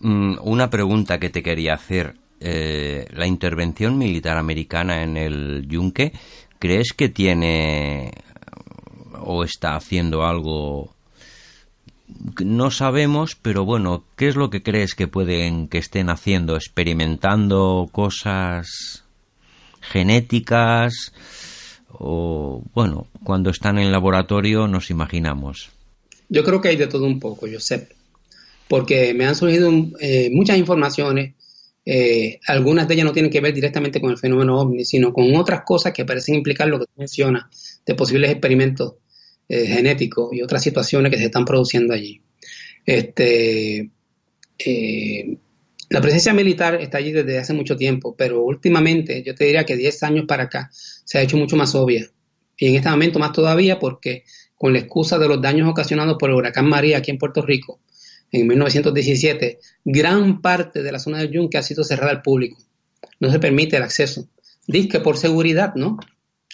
Mm, una pregunta que te quería hacer. Eh, la intervención militar americana en el Yunque, ¿crees que tiene o está haciendo algo no sabemos, pero bueno, ¿qué es lo que crees que pueden que estén haciendo? ¿Experimentando cosas genéticas? O bueno, cuando están en laboratorio nos imaginamos. Yo creo que hay de todo un poco, Josep, porque me han surgido eh, muchas informaciones. Eh, algunas de ellas no tienen que ver directamente con el fenómeno ovni, sino con otras cosas que parecen implicar lo que tú mencionas, de posibles experimentos eh, genéticos y otras situaciones que se están produciendo allí. Este, eh, la presencia militar está allí desde hace mucho tiempo, pero últimamente yo te diría que 10 años para acá se ha hecho mucho más obvia. Y en este momento más todavía porque con la excusa de los daños ocasionados por el huracán María aquí en Puerto Rico en 1917, gran parte de la zona del Yunque ha sido cerrada al público. No se permite el acceso. Dice que por seguridad, ¿no?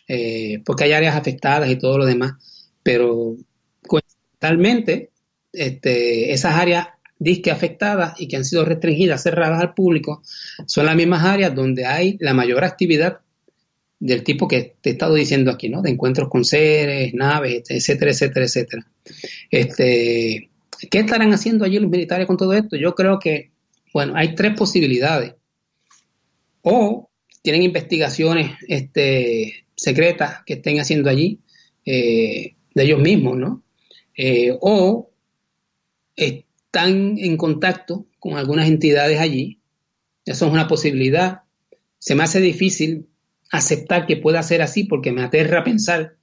Eh, porque hay áreas afectadas y todo lo demás pero coincidentalmente este, esas áreas disque afectadas y que han sido restringidas, cerradas al público, son las mismas áreas donde hay la mayor actividad del tipo que te he estado diciendo aquí, ¿no? De encuentros con seres, naves, etcétera, etcétera, etcétera. Este, ¿Qué estarán haciendo allí los militares con todo esto? Yo creo que, bueno, hay tres posibilidades. O tienen investigaciones este, secretas que estén haciendo allí, eh, de ellos mismos, ¿no? Eh, o están en contacto con algunas entidades allí. Eso es una posibilidad. Se me hace difícil aceptar que pueda ser así porque me aterra pensar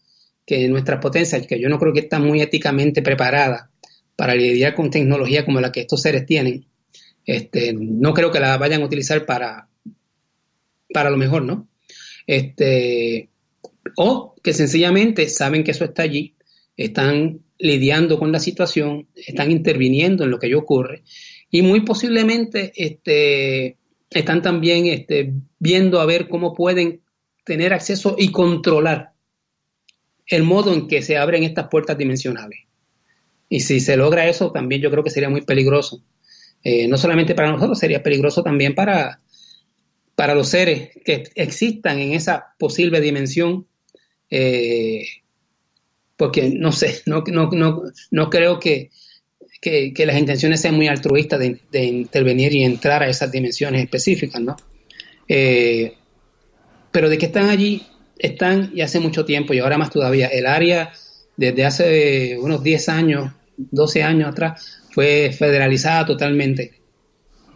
que nuestras potencias, que yo no creo que están muy éticamente preparadas para lidiar con tecnología como la que estos seres tienen, este, no creo que la vayan a utilizar para, para lo mejor, ¿no? Este, o que sencillamente saben que eso está allí están lidiando con la situación, están interviniendo en lo que allí ocurre y muy posiblemente este, están también este, viendo a ver cómo pueden tener acceso y controlar el modo en que se abren estas puertas dimensionales. Y si se logra eso, también yo creo que sería muy peligroso. Eh, no solamente para nosotros, sería peligroso también para, para los seres que existan en esa posible dimensión eh, porque no sé, no, no, no, no creo que, las intenciones sean muy altruistas de, intervenir y entrar a esas dimensiones específicas, ¿no? Eh, pero de que están allí, están y hace mucho tiempo y ahora más todavía. El área desde hace unos 10 años, 12 años atrás, fue federalizada totalmente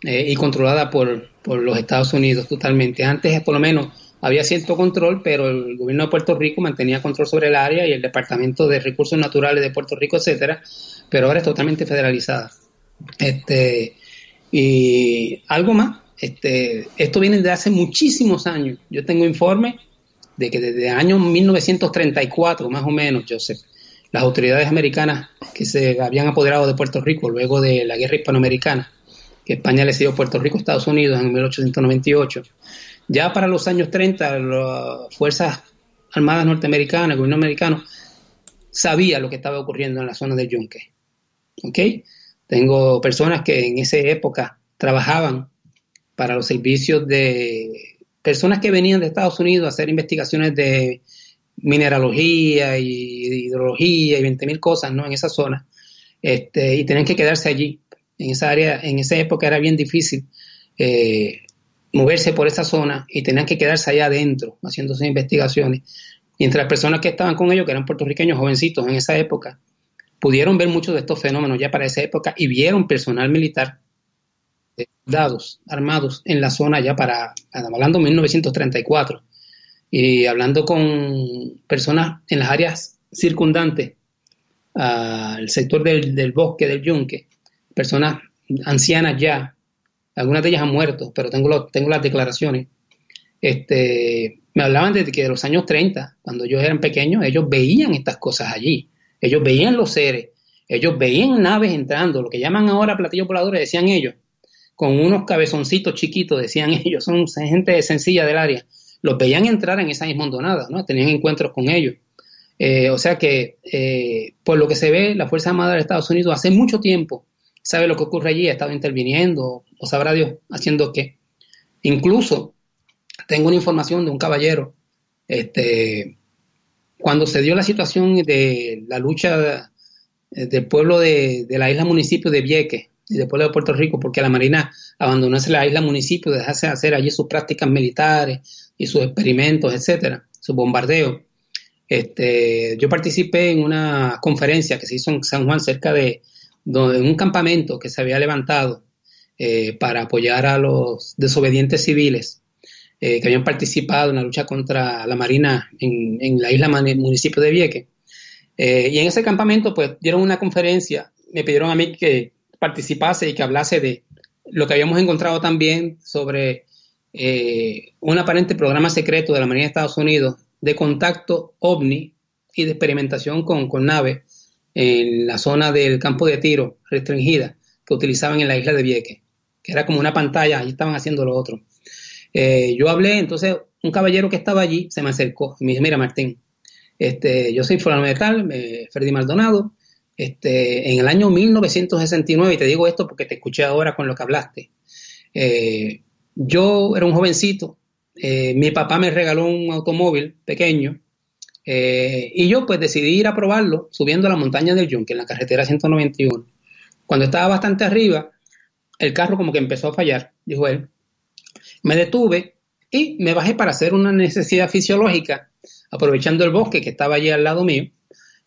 eh, y controlada por, por los Estados Unidos totalmente. Antes, por lo menos, había cierto control, pero el gobierno de Puerto Rico mantenía control sobre el área y el Departamento de Recursos Naturales de Puerto Rico, etcétera, pero ahora es totalmente federalizada. Este, y algo más, este, esto viene de hace muchísimos años. Yo tengo informes de que desde el año 1934, más o menos, Joseph, las autoridades americanas que se habían apoderado de Puerto Rico luego de la guerra hispanoamericana, que España le cedió Puerto Rico a Estados Unidos en 1898, ya para los años 30, las Fuerzas Armadas norteamericanas, el gobierno americano, sabía lo que estaba ocurriendo en la zona del Yunque. ¿Ok? Tengo personas que en esa época trabajaban para los servicios de personas que venían de Estados Unidos a hacer investigaciones de mineralogía y hidrología y 20.000 cosas ¿no? en esa zona. Este, y tenían que quedarse allí. En esa área, en esa época era bien difícil eh, moverse por esa zona y tenían que quedarse allá adentro haciendo sus investigaciones. Mientras las personas que estaban con ellos, que eran puertorriqueños jovencitos en esa época, pudieron ver muchos de estos fenómenos ya para esa época y vieron personal militar, dados, armados en la zona ya para, hablando de 1934, y hablando con personas en las áreas circundantes al sector del, del bosque del yunque, personas ancianas ya, algunas de ellas han muerto, pero tengo, tengo las declaraciones. Este, me hablaban de que de los años 30, cuando ellos eran pequeños, ellos veían estas cosas allí. Ellos veían los seres, ellos veían naves entrando, lo que llaman ahora platillos voladores, decían ellos, con unos cabezoncitos chiquitos, decían ellos, son gente sencilla del área. Los veían entrar en esa misma ¿no? Tenían encuentros con ellos. Eh, o sea que, eh, por lo que se ve, la Fuerza Armada de Estados Unidos hace mucho tiempo sabe lo que ocurre allí, ha estado interviniendo o sabrá Dios haciendo qué. Incluso tengo una información de un caballero, este, cuando se dio la situación de la lucha del pueblo de, la isla municipio de Vieques y del pueblo de Puerto Rico, porque la Marina abandonó la isla municipio, dejase hacer allí sus prácticas militares y sus experimentos, etcétera, su bombardeo. Este, yo participé en una conferencia que se hizo en San Juan cerca de, un campamento que se había levantado eh, para apoyar a los desobedientes civiles eh, que habían participado en la lucha contra la Marina en, la isla municipio de Vieques. Eh, y en ese campamento, pues, dieron una conferencia, me pidieron a mí que participase y que hablase de lo que habíamos encontrado también sobre un aparente programa secreto de la Marina de Estados Unidos de contacto ovni y de experimentación con, con naves en la zona del campo de tiro restringida que utilizaban en la isla de Vieques, que era como una pantalla, ahí estaban haciendo lo otro. Eh, yo hablé, entonces un caballero que estaba allí se me acercó y me dijo, mira Martín, este, yo soy fulano de tal, eh, Maldonado, este, en el año 1969, y te digo esto porque te escuché ahora con lo que hablaste, eh, yo era un jovencito, eh, mi papá me regaló un automóvil pequeño y yo pues decidí ir a probarlo subiendo a la montaña del Yunque en la carretera 191. Cuando estaba bastante arriba, el carro como que empezó a fallar, dijo él. Me detuve y me bajé para hacer una necesidad fisiológica, aprovechando el bosque que estaba allí al lado mío.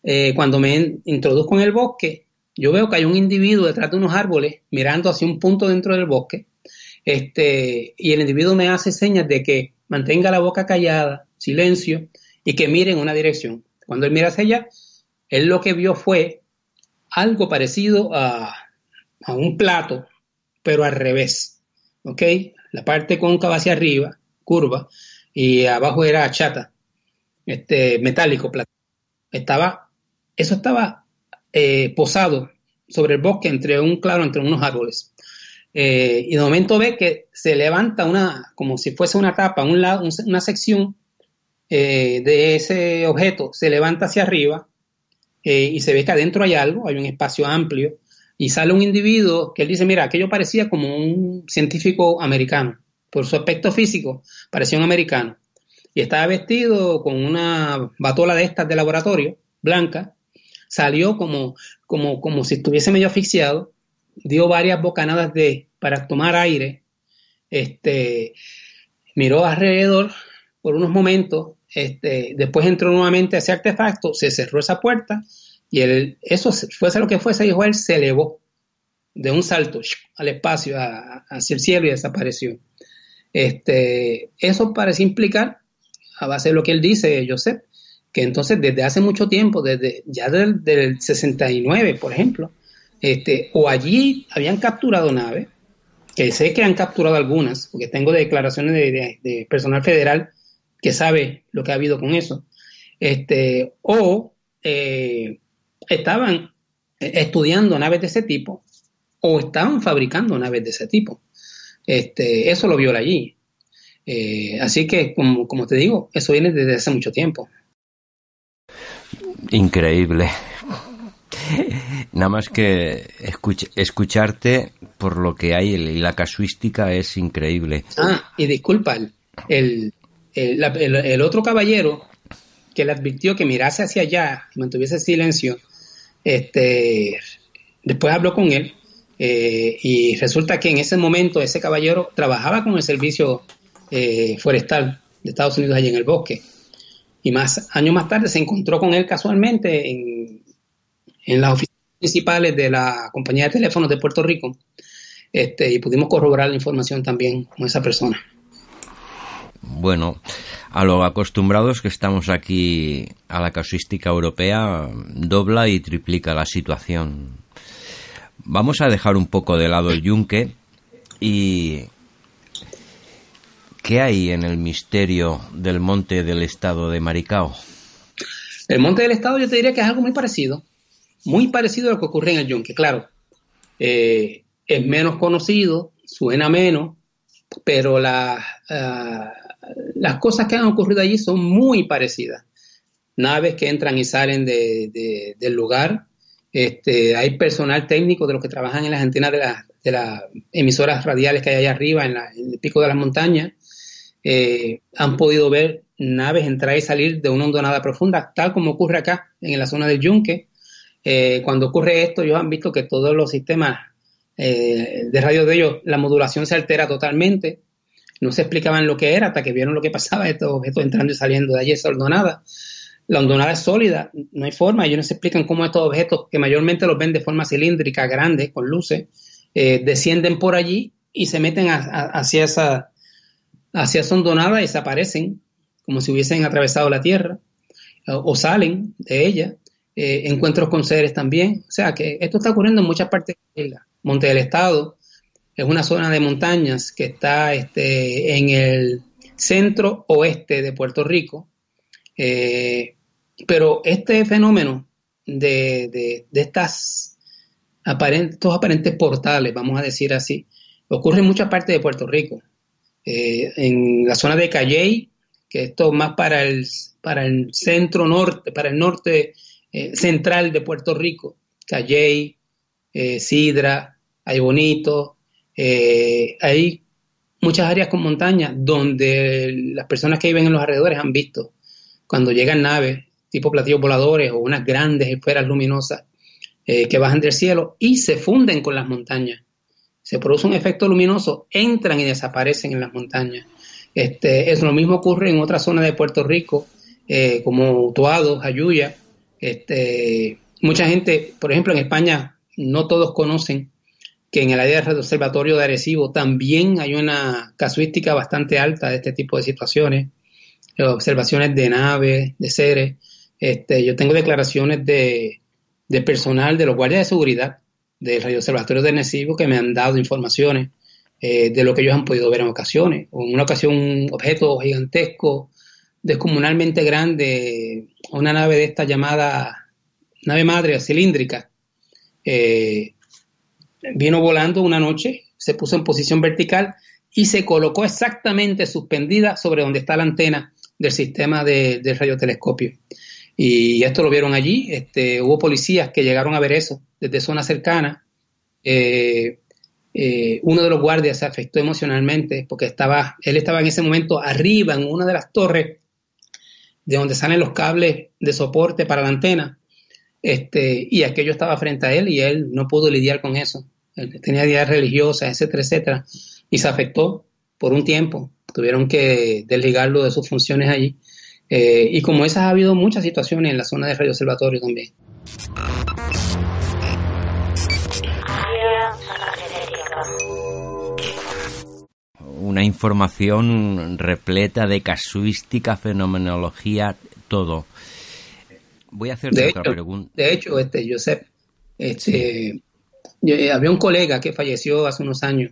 Eh, cuando me introduzco en el bosque, yo veo que hay un individuo detrás de unos árboles mirando hacia un punto dentro del bosque este, y el individuo me hace señas de que mantenga la boca callada, silencio, y que mire en una dirección. Cuando él mira hacia allá, él lo que vio fue algo parecido a, un plato, pero al revés. ¿Ok? La parte cóncava hacia arriba, curva, y abajo era chata, este, metálico, plato. Estaba, eso estaba eh, posado sobre el bosque entre un claro, entre unos árboles. Eh, y de momento ve que se levanta una, como si fuese una tapa, un lado, una sección eh, de ese objeto, se levanta hacia arriba y se ve que adentro hay algo, hay un espacio amplio, y sale un individuo que él dice, mira, aquello parecía como un científico americano, por su aspecto físico, parecía un americano, y estaba vestido con una batola de estas de laboratorio, blanca, salió como, como, como si estuviese medio asfixiado, dio varias bocanadas de para tomar aire, este, miró alrededor por unos momentos, este, después entró nuevamente a ese artefacto, se cerró esa puerta y él, eso, fuese lo que fuese, dijo él, se elevó de un salto al espacio, hacia el cielo y desapareció. Este, eso parece implicar, a base de lo que él dice, Joseph, que entonces desde hace mucho tiempo, desde ya del, del 69, por ejemplo, este, o allí habían capturado naves, que sé que han capturado algunas, porque tengo declaraciones de, personal federal que sabe lo que ha habido con eso, este, o eh, estaban estudiando naves de ese tipo, o estaban fabricando naves de ese tipo. Este, eso lo viola allí. Eh, así que, como, como te digo, eso viene desde hace mucho tiempo. Increíble. Nada más que escucharte por lo que hay y la casuística es increíble. Ah, y disculpa, el, el, otro caballero que le advirtió que mirase hacia allá y mantuviese silencio, este, después habló con él eh, y resulta que en ese momento ese caballero trabajaba con el servicio eh, forestal de Estados Unidos allí en el bosque. Y más años más tarde se encontró con él casualmente en, en las oficinas principales de la compañía de teléfonos de Puerto Rico este, y pudimos corroborar la información también con esa persona. Bueno, a lo acostumbrados que estamos aquí a la casuística europea, dobla y triplica la situación. Vamos a dejar un poco de lado el yunque y ¿qué hay en el misterio del monte del estado de Maricao? El monte del estado yo te diría que es algo muy parecido muy parecido a lo que ocurre en el yunque, claro. Eh, es menos conocido, suena menos, pero ah, las cosas que han ocurrido allí son muy parecidas. Naves que entran y salen del lugar, Este, hay personal técnico de los que trabajan en las antenas de, de las emisoras radiales que hay allá arriba, en, el pico de las montañas. Eh, han podido ver naves entrar y salir de una hondonada profunda, tal como ocurre acá en la zona del Yunque. Eh, cuando ocurre esto, ellos han visto que todos los sistemas eh, de radio de ellos, la modulación se altera totalmente. No se explicaban lo que era hasta que vieron lo que pasaba, estos objetos entrando y saliendo de allí esa hondonada. La hondonada es sólida, no hay forma, ellos no se explican cómo estos objetos, que mayormente los ven de forma cilíndrica, grande, con luces, eh, descienden por allí y se meten hacia, esa, hacia esa hondonada y desaparecen, como si hubiesen atravesado la Tierra, o, salen de ella. Eh, encuentros con seres también. O sea que esto está ocurriendo en muchas partes de la isla. Monte del Estado es una zona de montañas que está este, en el centro oeste de Puerto Rico. Eh, pero este fenómeno de, estas aparentes, estos aparentes portales, vamos a decir así, ocurre en muchas partes de Puerto Rico. Eh, en la zona de Calley, que esto más para el, para el centro norte, para el norte eh, central de Puerto Rico, Calley, Sidra, hay Bonito, hay muchas áreas con montañas donde las personas que viven en los alrededores han visto cuando llegan naves tipo platillos voladores o unas grandes esferas luminosas eh, que bajan del cielo y se funden con las montañas. Se produce un efecto luminoso, entran y desaparecen en las montañas. Este, es lo mismo ocurre en otras zonas de Puerto Rico, eh, como Tuado, Jayuya. Este, mucha gente, por ejemplo, en España, no todos conocen que en el área del observatorio de Arecibo también hay una casuística bastante alta de este tipo de situaciones, observaciones de naves, de seres. Este, yo tengo declaraciones de, personal de los guardias de seguridad del Radio Observatorio de Necibo que me han dado informaciones eh, de lo que ellos han podido ver en ocasiones. En una ocasión, un objeto gigantesco, descomunalmente grande, una nave de esta llamada nave madre cilíndrica, eh, vino volando una noche, se puso en posición vertical y se colocó exactamente suspendida sobre donde está la antena del sistema de, radiotelescopio. Y esto lo vieron allí. Este, hubo policías que llegaron a ver eso desde zonas cercanas. Eh, eh, uno de los guardias se afectó emocionalmente porque estaba, él estaba en ese momento arriba en una de las torres de donde salen los cables de soporte para la antena. Este, y aquello estaba frente a él y él no pudo lidiar con eso. Tenía ideas religiosas, etcétera, etcétera. Y se afectó por un tiempo. Tuvieron que desligarlo de sus funciones allí. Eh, y como esas ha habido muchas situaciones en la zona de Radio Observatorio también. Una información repleta de casuística, fenomenología, todo. Voy a hacerte otra pregunta. De hecho, este, Josep, este, eh, había un colega que falleció hace unos años,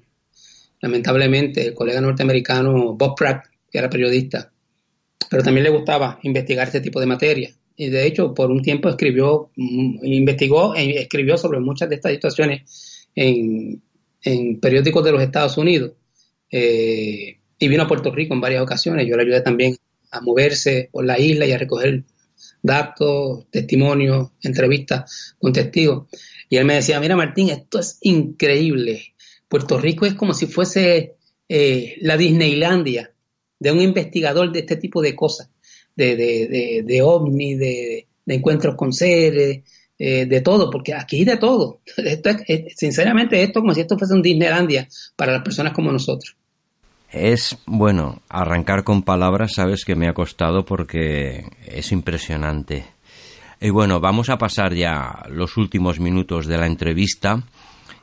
lamentablemente, el colega norteamericano Bob Pratt, que era periodista pero también le gustaba investigar este tipo de materia. Y de hecho, por un tiempo escribió, mm, investigó e escribió sobre muchas de estas situaciones en, periódicos de los Estados Unidos. Eh, y vino a Puerto Rico en varias ocasiones. Yo le ayudé también a moverse por la isla y a recoger datos, testimonios, entrevistas con testigos. Y él me decía, mira Martín, esto es increíble. Puerto Rico es como si fuese eh, la Disneylandia de un investigador de este tipo de cosas, de, de, de, ovni, de, encuentros con seres, eh, de todo, porque aquí de todo. Esto es, sinceramente, esto como si esto fuese un Disneylandia para las personas como nosotros. Es bueno, arrancar con palabras, sabes que me ha costado porque es impresionante. Y bueno, vamos a pasar ya los últimos minutos de la entrevista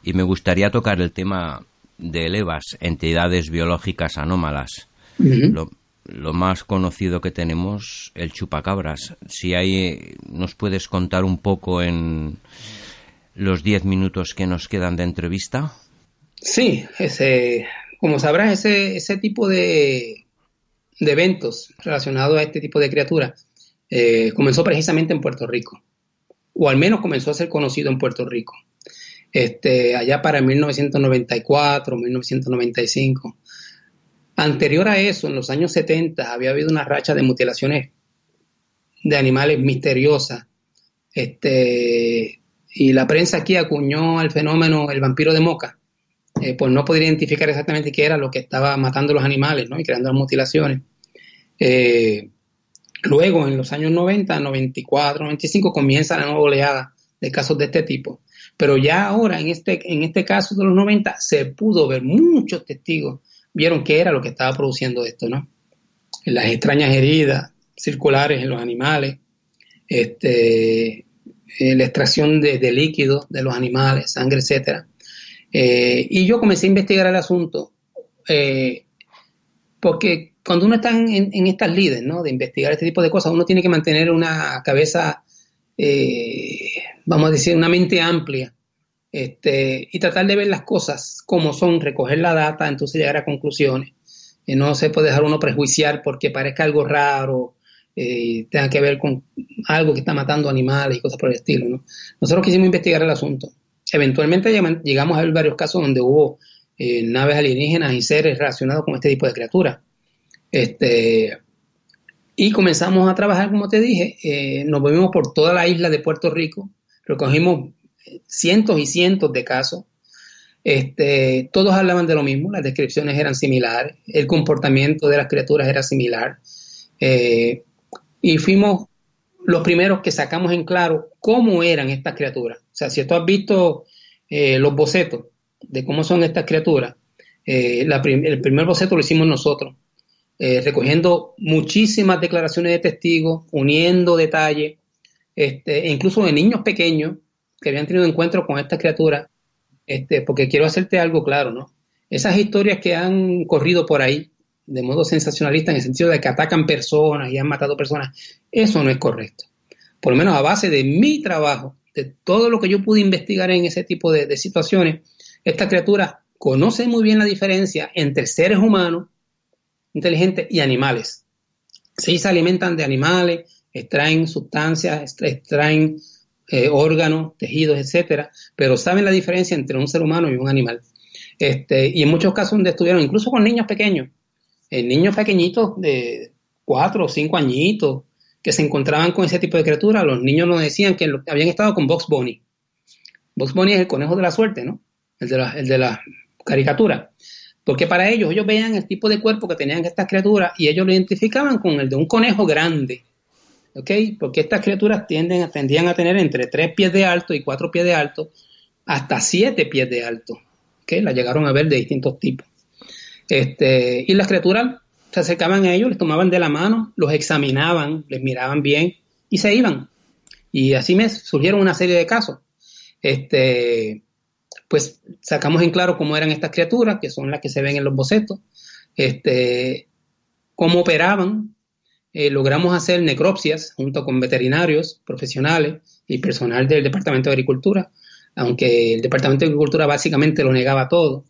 y me gustaría tocar el tema de ELEVAS, entidades biológicas anómalas lo, más conocido que tenemos, el chupacabras. Si hay, nos puedes contar un poco en los diez minutos que nos quedan de entrevista. Sí, ese, como sabrás, ese, ese tipo de, de eventos relacionados a este tipo de criaturas eh, comenzó precisamente en Puerto Rico, o al menos comenzó a ser conocido en Puerto Rico. Este, allá para 1994, 1995. Anterior a eso, en los años 70, había habido una racha de mutilaciones de animales misteriosas, este, y la prensa aquí acuñó al fenómeno el vampiro de Moca, eh, pues no podría identificar exactamente qué era lo que estaba matando los animales ¿no? y creando las mutilaciones. Eh, luego, en los años 90, 94, 95, comienza la nueva oleada de casos de este tipo. Pero ya ahora, en este, en este caso de los 90, se pudo ver, muchos testigos vieron qué era lo que estaba produciendo esto, ¿no? Las extrañas heridas circulares en los animales, este, eh, la extracción de, líquidos de los animales, sangre, etcétera. Eh, y yo comencé a investigar el asunto, eh, porque cuando uno está en, estas líderes, ¿no? De investigar este tipo de cosas, uno tiene que mantener una cabeza, vamos a decir, una mente amplia, este, y tratar de ver las cosas como son, recoger la data, entonces llegar a conclusiones. Y no se puede dejar uno prejuiciar porque parezca algo raro, eh, tenga que ver con algo que está matando animales y cosas por el estilo. ¿no? Nosotros quisimos investigar el asunto. Eventualmente llegamos a ver varios casos donde hubo eh, naves alienígenas y seres relacionados con este tipo de criaturas. Este, y comenzamos a trabajar, como te dije, eh, nos movimos por toda la isla de Puerto Rico, recogimos cientos y cientos de casos. Este, todos hablaban de lo mismo, las descripciones eran similares, el comportamiento de las criaturas era similar. Eh, y fuimos los primeros que sacamos en claro cómo eran estas criaturas. O sea, si tú has visto eh, los bocetos de cómo son estas criaturas, eh, el primer boceto lo hicimos nosotros, eh, recogiendo muchísimas declaraciones de testigos, uniendo detalles, este, e incluso de niños pequeños que habían tenido encuentros con estas criaturas, este, porque quiero hacerte algo claro, ¿no? Esas historias que han corrido por ahí, de modo sensacionalista en el sentido de que atacan personas y han matado personas. Eso no es correcto. Por lo menos a base de mi trabajo, de todo lo que yo pude investigar en ese tipo de, situaciones, esta criatura conoce muy bien la diferencia entre seres humanos inteligentes y animales. Sí se alimentan de animales, extraen sustancias, extraen eh, órganos, tejidos, etcétera, pero saben la diferencia entre un ser humano y un animal. Este, y en muchos casos donde estuvieron, incluso con niños pequeños, niños pequeñitos de cuatro o cinco añitos que se encontraban con ese tipo de criaturas, los niños nos decían que habían estado con Box Bunny. Box Bunny es el conejo de la suerte, ¿no? El de la, el de la caricatura. Porque para ellos, ellos veían el tipo de cuerpo que tenían estas criaturas y ellos lo identificaban con el de un conejo grande. ¿Ok? Porque estas criaturas tienden, tendían a tener entre tres pies de alto y cuatro pies de alto, hasta siete pies de alto. ¿Ok? La llegaron a ver de distintos tipos. Este, y las criaturas se acercaban a ellos, les tomaban de la mano, los examinaban, les miraban bien y se iban. Y así me surgieron una serie de casos. Este, pues sacamos en claro cómo eran estas criaturas, que son las que se ven en los bocetos, este, cómo operaban. Eh, logramos hacer necropsias junto con veterinarios profesionales y personal del Departamento de Agricultura, aunque el Departamento de Agricultura básicamente lo negaba todo.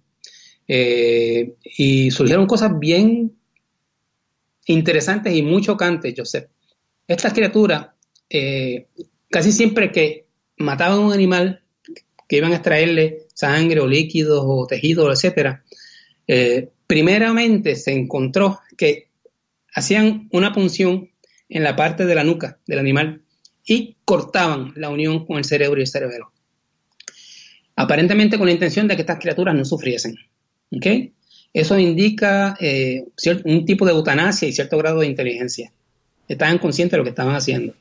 Eh, y surgieron cosas bien interesantes y muy chocantes, Joseph. Estas criaturas, eh, casi siempre que mataban a un animal, que iban a extraerle sangre o líquidos o tejidos, etcétera, eh, primeramente se encontró que hacían una punción en la parte de la nuca del animal y cortaban la unión con el cerebro y el cerebro. Aparentemente con la intención de que estas criaturas no sufriesen. Eso indica eh, un tipo de eutanasia y cierto grado de inteligencia. Estaban conscientes de lo que estaban haciendo.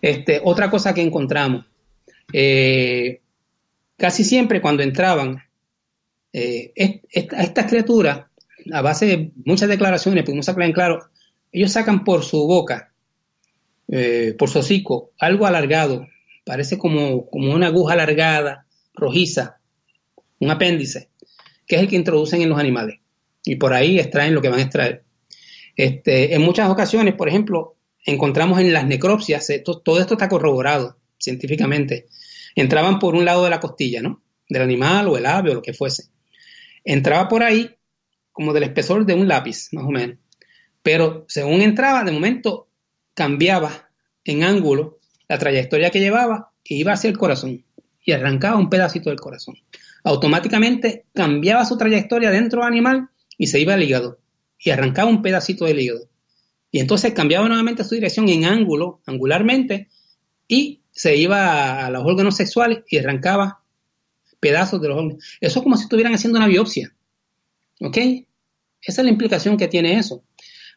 Este, otra cosa que encontramos, eh, casi siempre cuando entraban, eh, estas criaturas, a base de muchas declaraciones, pudimos sacar en claro, ellos sacan por su boca, por su hocico, algo alargado, parece como, como una aguja alargada, rojiza, un apéndice que es el que introducen en los animales. Y por ahí extraen lo que van a extraer. Este, en muchas ocasiones, por ejemplo, encontramos en las necropsias, todo esto está corroborado científicamente, entraban por un lado de la costilla, ¿no? Del animal o el ave o lo que fuese. Entraba por ahí como del espesor de un lápiz, más o menos. Pero según entraba, de momento cambiaba en ángulo la trayectoria que llevaba e iba hacia el corazón y arrancaba un pedacito del corazón automáticamente cambiaba su trayectoria dentro del animal y se iba al hígado y arrancaba un pedacito del hígado. Y entonces cambiaba nuevamente su dirección en ángulo, angularmente, y se iba a los órganos sexuales y arrancaba pedazos de los órganos. Eso es como si estuvieran haciendo una biopsia. ¿Ok? Esa es la implicación que tiene eso.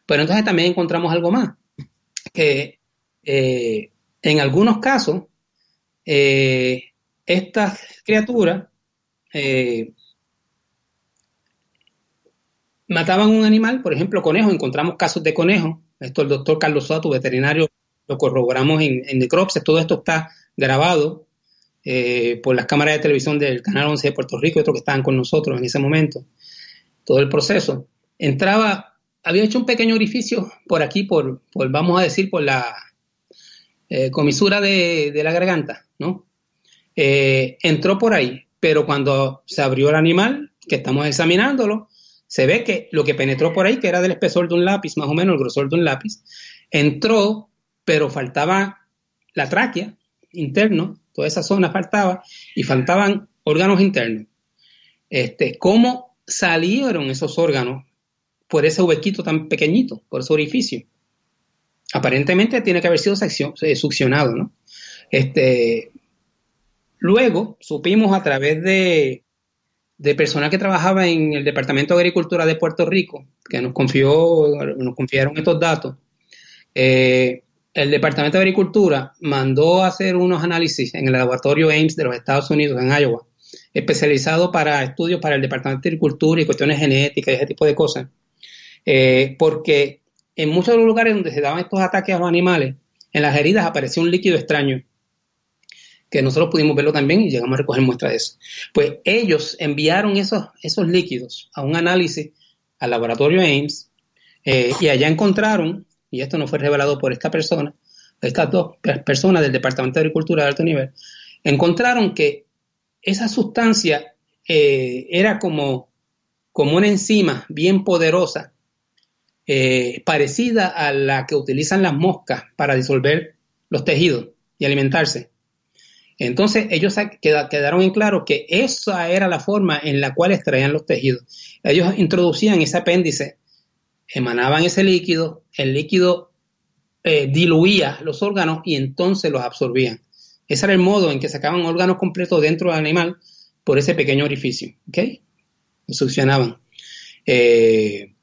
Pero entonces también encontramos algo más, que eh, en algunos casos eh, estas criaturas eh, mataban un animal, por ejemplo, conejo, encontramos casos de conejos, esto el doctor Carlos Soto, veterinario, lo corroboramos en, en Necropsis, todo esto está grabado por las cámaras de televisión del Canal 11 de Puerto Rico otros que estaban con nosotros en ese momento, todo el proceso. Entraba había hecho un pequeño orificio por aquí, por, vamos a decir, por la eh, comisura de, la garganta, ¿no? Eh, entró por ahí, pero cuando se abrió el animal, que estamos examinándolo, se ve que lo que penetró por ahí, que era del espesor de un lápiz, más o menos el grosor de un lápiz, entró, pero faltaba la tráquea interno, toda esa zona faltaba, y faltaban órganos internos. Este, ¿Cómo salieron esos órganos por ese huequito tan pequeñito, por ese orificio. Aparentemente tiene que haber sido eh, succionado, ¿no? Este, luego supimos a través de, personal que trabajaba en el Departamento de Agricultura de Puerto Rico, que nos confió, nos confiaron estos datos, eh, el Departamento de Agricultura mandó a hacer unos análisis en el laboratorio Ames de los Estados Unidos, en Iowa, especializado para estudios para el Departamento de Agricultura y cuestiones genéticas y ese tipo de cosas. Eh, porque en muchos de los lugares donde se daban estos ataques a los animales, en las heridas aparecía un líquido extraño, que nosotros pudimos verlo también y llegamos a recoger muestra de eso. Pues ellos enviaron esos, esos líquidos a un análisis al laboratorio Ames eh, y allá encontraron, y esto no fue revelado por esta persona, estas dos personas del Departamento de Agricultura de alto nivel, encontraron que esa sustancia eh, era como, como una enzima bien poderosa eh, parecida a la que utilizan las moscas para disolver los tejidos y alimentarse. Entonces ellos quedaron en claro que esa era la forma en la cual extraían los tejidos. Ellos introducían ese apéndice, emanaban ese líquido, el líquido eh, diluía los órganos y entonces los absorbían. Ese era el modo en que sacaban órganos completos dentro del animal por ese pequeño orificio. ¿Ok? succionaban. Eh,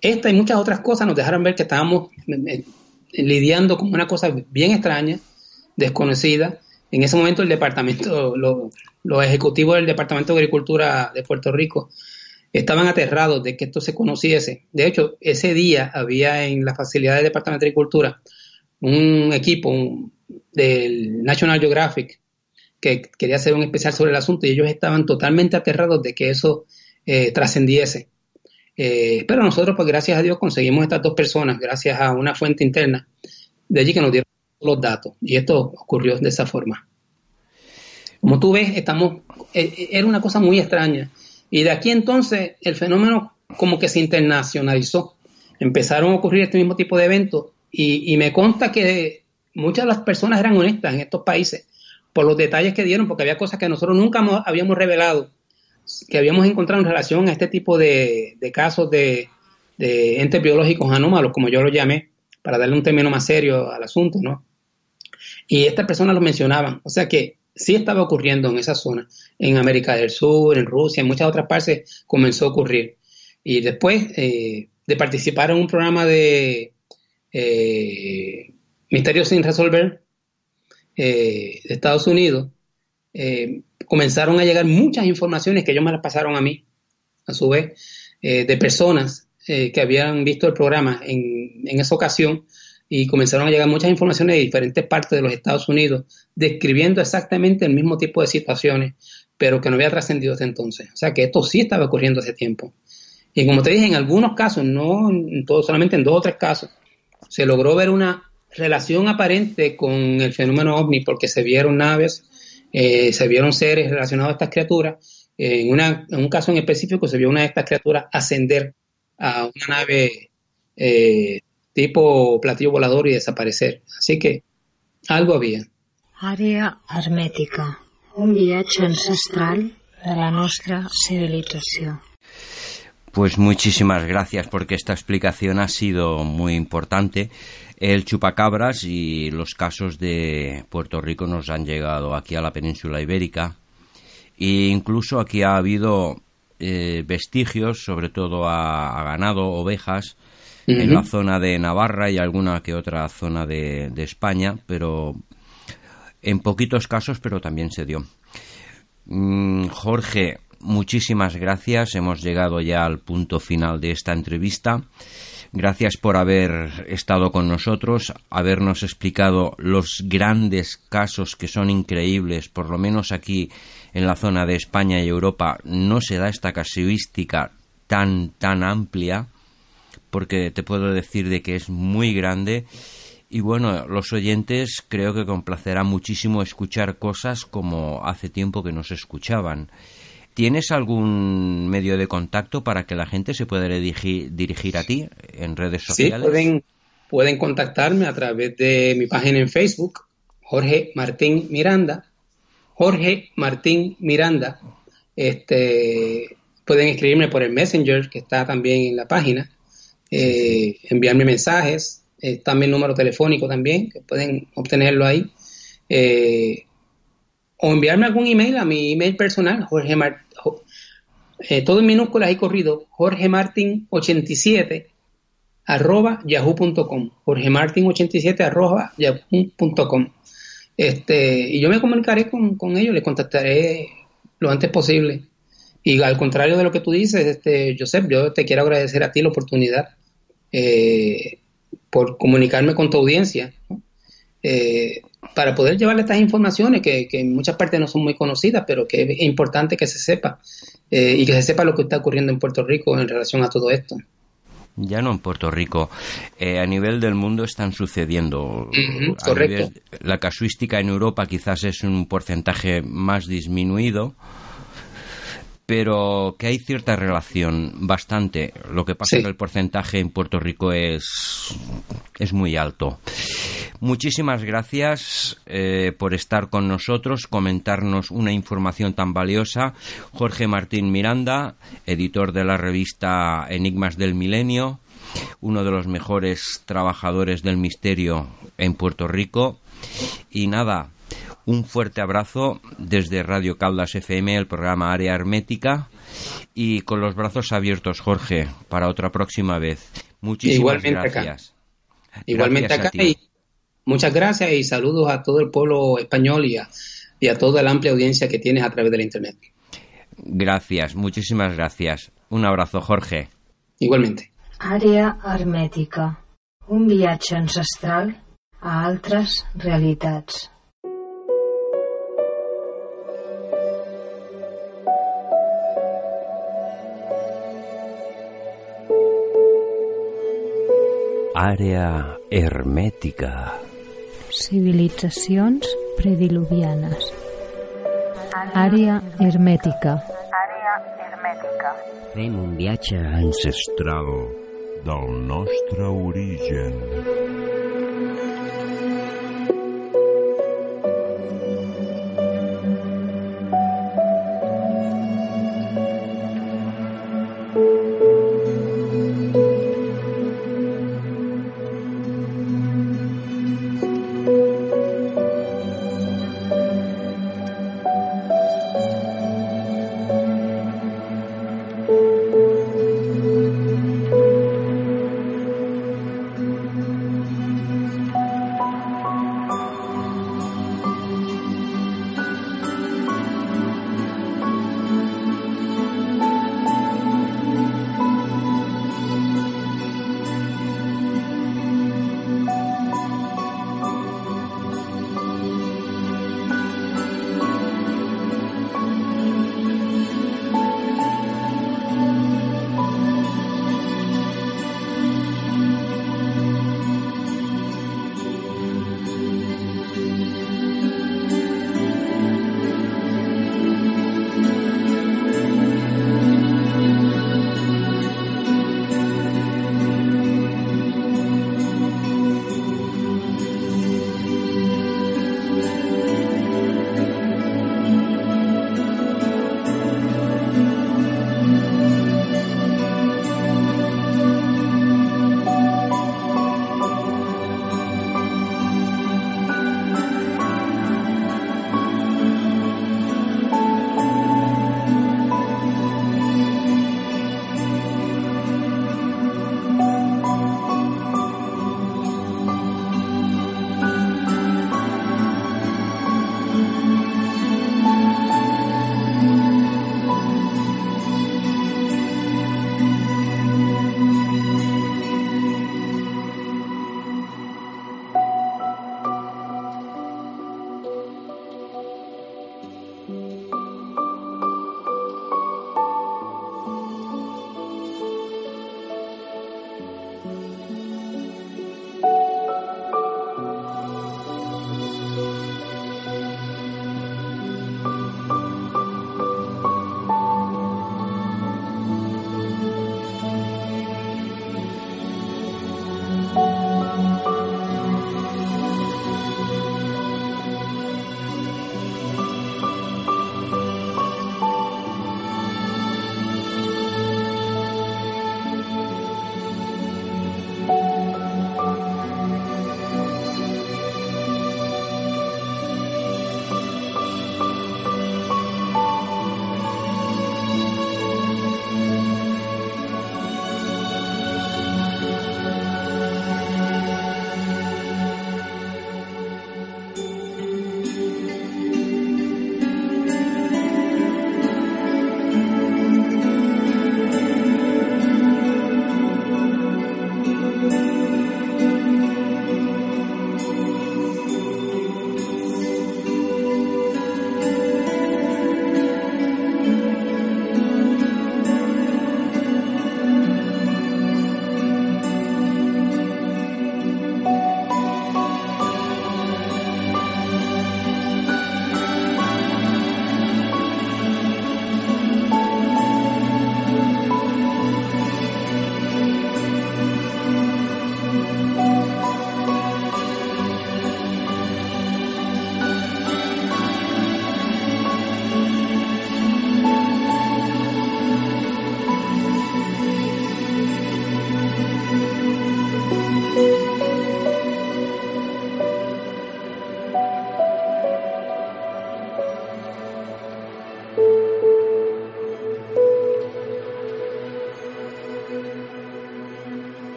esta y muchas otras cosas nos dejaron ver que estábamos eh, lidiando con una cosa bien extraña, desconocida. En ese momento el departamento, los ejecutivos del Departamento de Agricultura de Puerto Rico estaban aterrados de que esto se conociese. De hecho, ese día había en la facilidad del Departamento de Agricultura un equipo del National Geographic que quería hacer un especial sobre el asunto y ellos estaban totalmente aterrados de que eso eh, trascendiese. Eh, pero nosotros, pues gracias a Dios, conseguimos estas dos personas, gracias a una fuente interna de allí que nos dieron los datos. Y esto ocurrió de esa forma. Como tú ves, estamos, eh, eh, era una cosa muy extraña. Y de aquí entonces el fenómeno como que se internacionalizó. Empezaron a ocurrir este mismo tipo de eventos y, me consta que muchas de las personas eran honestas en estos países por los detalles que dieron, porque había cosas que nosotros nunca habíamos revelado que habíamos encontrado en relación a este tipo de, casos de, entes biológicos anómalos, como yo lo llamé, para darle un término más serio al asunto, ¿no? Y estas personas lo mencionaban, o sea que sí estaba ocurriendo en esa zona, en América del Sur, en Rusia, en muchas otras partes comenzó a ocurrir. Y después eh, de participar en un programa de eh, Misterios sin resolver eh, de Estados Unidos, comenzaron a llegar muchas informaciones que ellos me las pasaron a mí, a su vez, de personas que habían visto el programa en, en, esa ocasión y comenzaron a llegar muchas informaciones de diferentes partes de los Estados Unidos describiendo exactamente el mismo tipo de situaciones, pero que no había trascendido desde entonces. O sea que esto sí estaba ocurriendo hace tiempo. Y como te dije, en algunos casos, no en todo, solamente en dos o tres casos, se logró ver una relación aparente con el fenómeno ovni porque se vieron naves eh, se vieron seres relacionados a estas criaturas. en, un caso en específico se vio una de estas criaturas ascender a una nave eh, tipo platillo volador y desaparecer. Así que algo había. Área hermética, un viaje ancestral de la nuestra civilización. Pues muchísimas gracias porque esta explicación ha sido muy importante el chupacabras y los casos de Puerto Rico nos han llegado aquí a la península ibérica e incluso aquí ha habido eh, vestigios, sobre todo a, ganado, ovejas, en la zona de Navarra y alguna que otra zona de, de España, pero en poquitos casos, pero también se dio. Mm, Jorge, muchísimas gracias. Hemos llegado ya al punto final de esta entrevista. Gracias por haber estado con nosotros, habernos explicado los grandes casos que son increíbles, por lo menos aquí en la zona de España y Europa no se da esta casuística tan tan amplia, porque te puedo decir de que es muy grande y bueno, los oyentes creo que complacerá muchísimo escuchar cosas como hace tiempo que no se escuchaban. ¿Tienes algún medio de contacto para que la gente se pueda dirigir, a ti en redes sociales? Sí, pueden, pueden contactarme a través de mi página en Facebook, Jorge Martín Miranda. Jorge Martín Miranda. Este, pueden escribirme por el Messenger, que está también en la página. Eh, enviarme mensajes. Está mi número telefónico también, que pueden obtenerlo ahí. Eh, o enviarme algún email a mi email personal, Jorge Martín, eh, todo en minúsculas y corrido, Jorge Martín 87 arroba yahoo.com, Jorge Martín 87 arroba yahoo.com. Este, y yo me comunicaré con, ellos, les contactaré lo antes posible. Y al contrario de lo que tú dices, este, Joseph, yo te quiero agradecer a ti la oportunidad eh, por comunicarme con tu audiencia. Eh, para poder llevarle estas informaciones que, en muchas partes no son muy conocidas, pero que es importante que se sepa eh, y que se sepa lo que está ocurriendo en Puerto Rico en relación a todo esto. Ya no en Puerto Rico, eh, a nivel del mundo están sucediendo. correcto. la casuística en Europa quizás es un porcentaje más disminuido, pero que hay cierta relación, bastante. Lo que pasa es que el porcentaje en Puerto Rico es, es muy alto. Muchísimas gracias eh, por estar con nosotros, comentarnos una información tan valiosa. Jorge Martín Miranda, editor de la revista Enigmas del Milenio, uno de los mejores trabajadores del misterio en Puerto Rico. Y nada, un fuerte abrazo desde Radio Caldas FM, el programa Área Hermética, y con los brazos abiertos, Jorge, para otra próxima vez. Muchísimas gracias. Igualmente acá. Y muchas gracias y saludos a todo el pueblo español y a, y a toda la amplia audiencia que tienes a través de la Internet. Gracias, muchísimas gracias. Un abrazo, Jorge. Igualmente. Área hermètica. Un viatge ancestral a altres realitats. Àrea hermètica. Civilitzacions prediluvianes. Àrea hermètica. Àrea hermètica. Fem un viatge ancestral del nostre origen.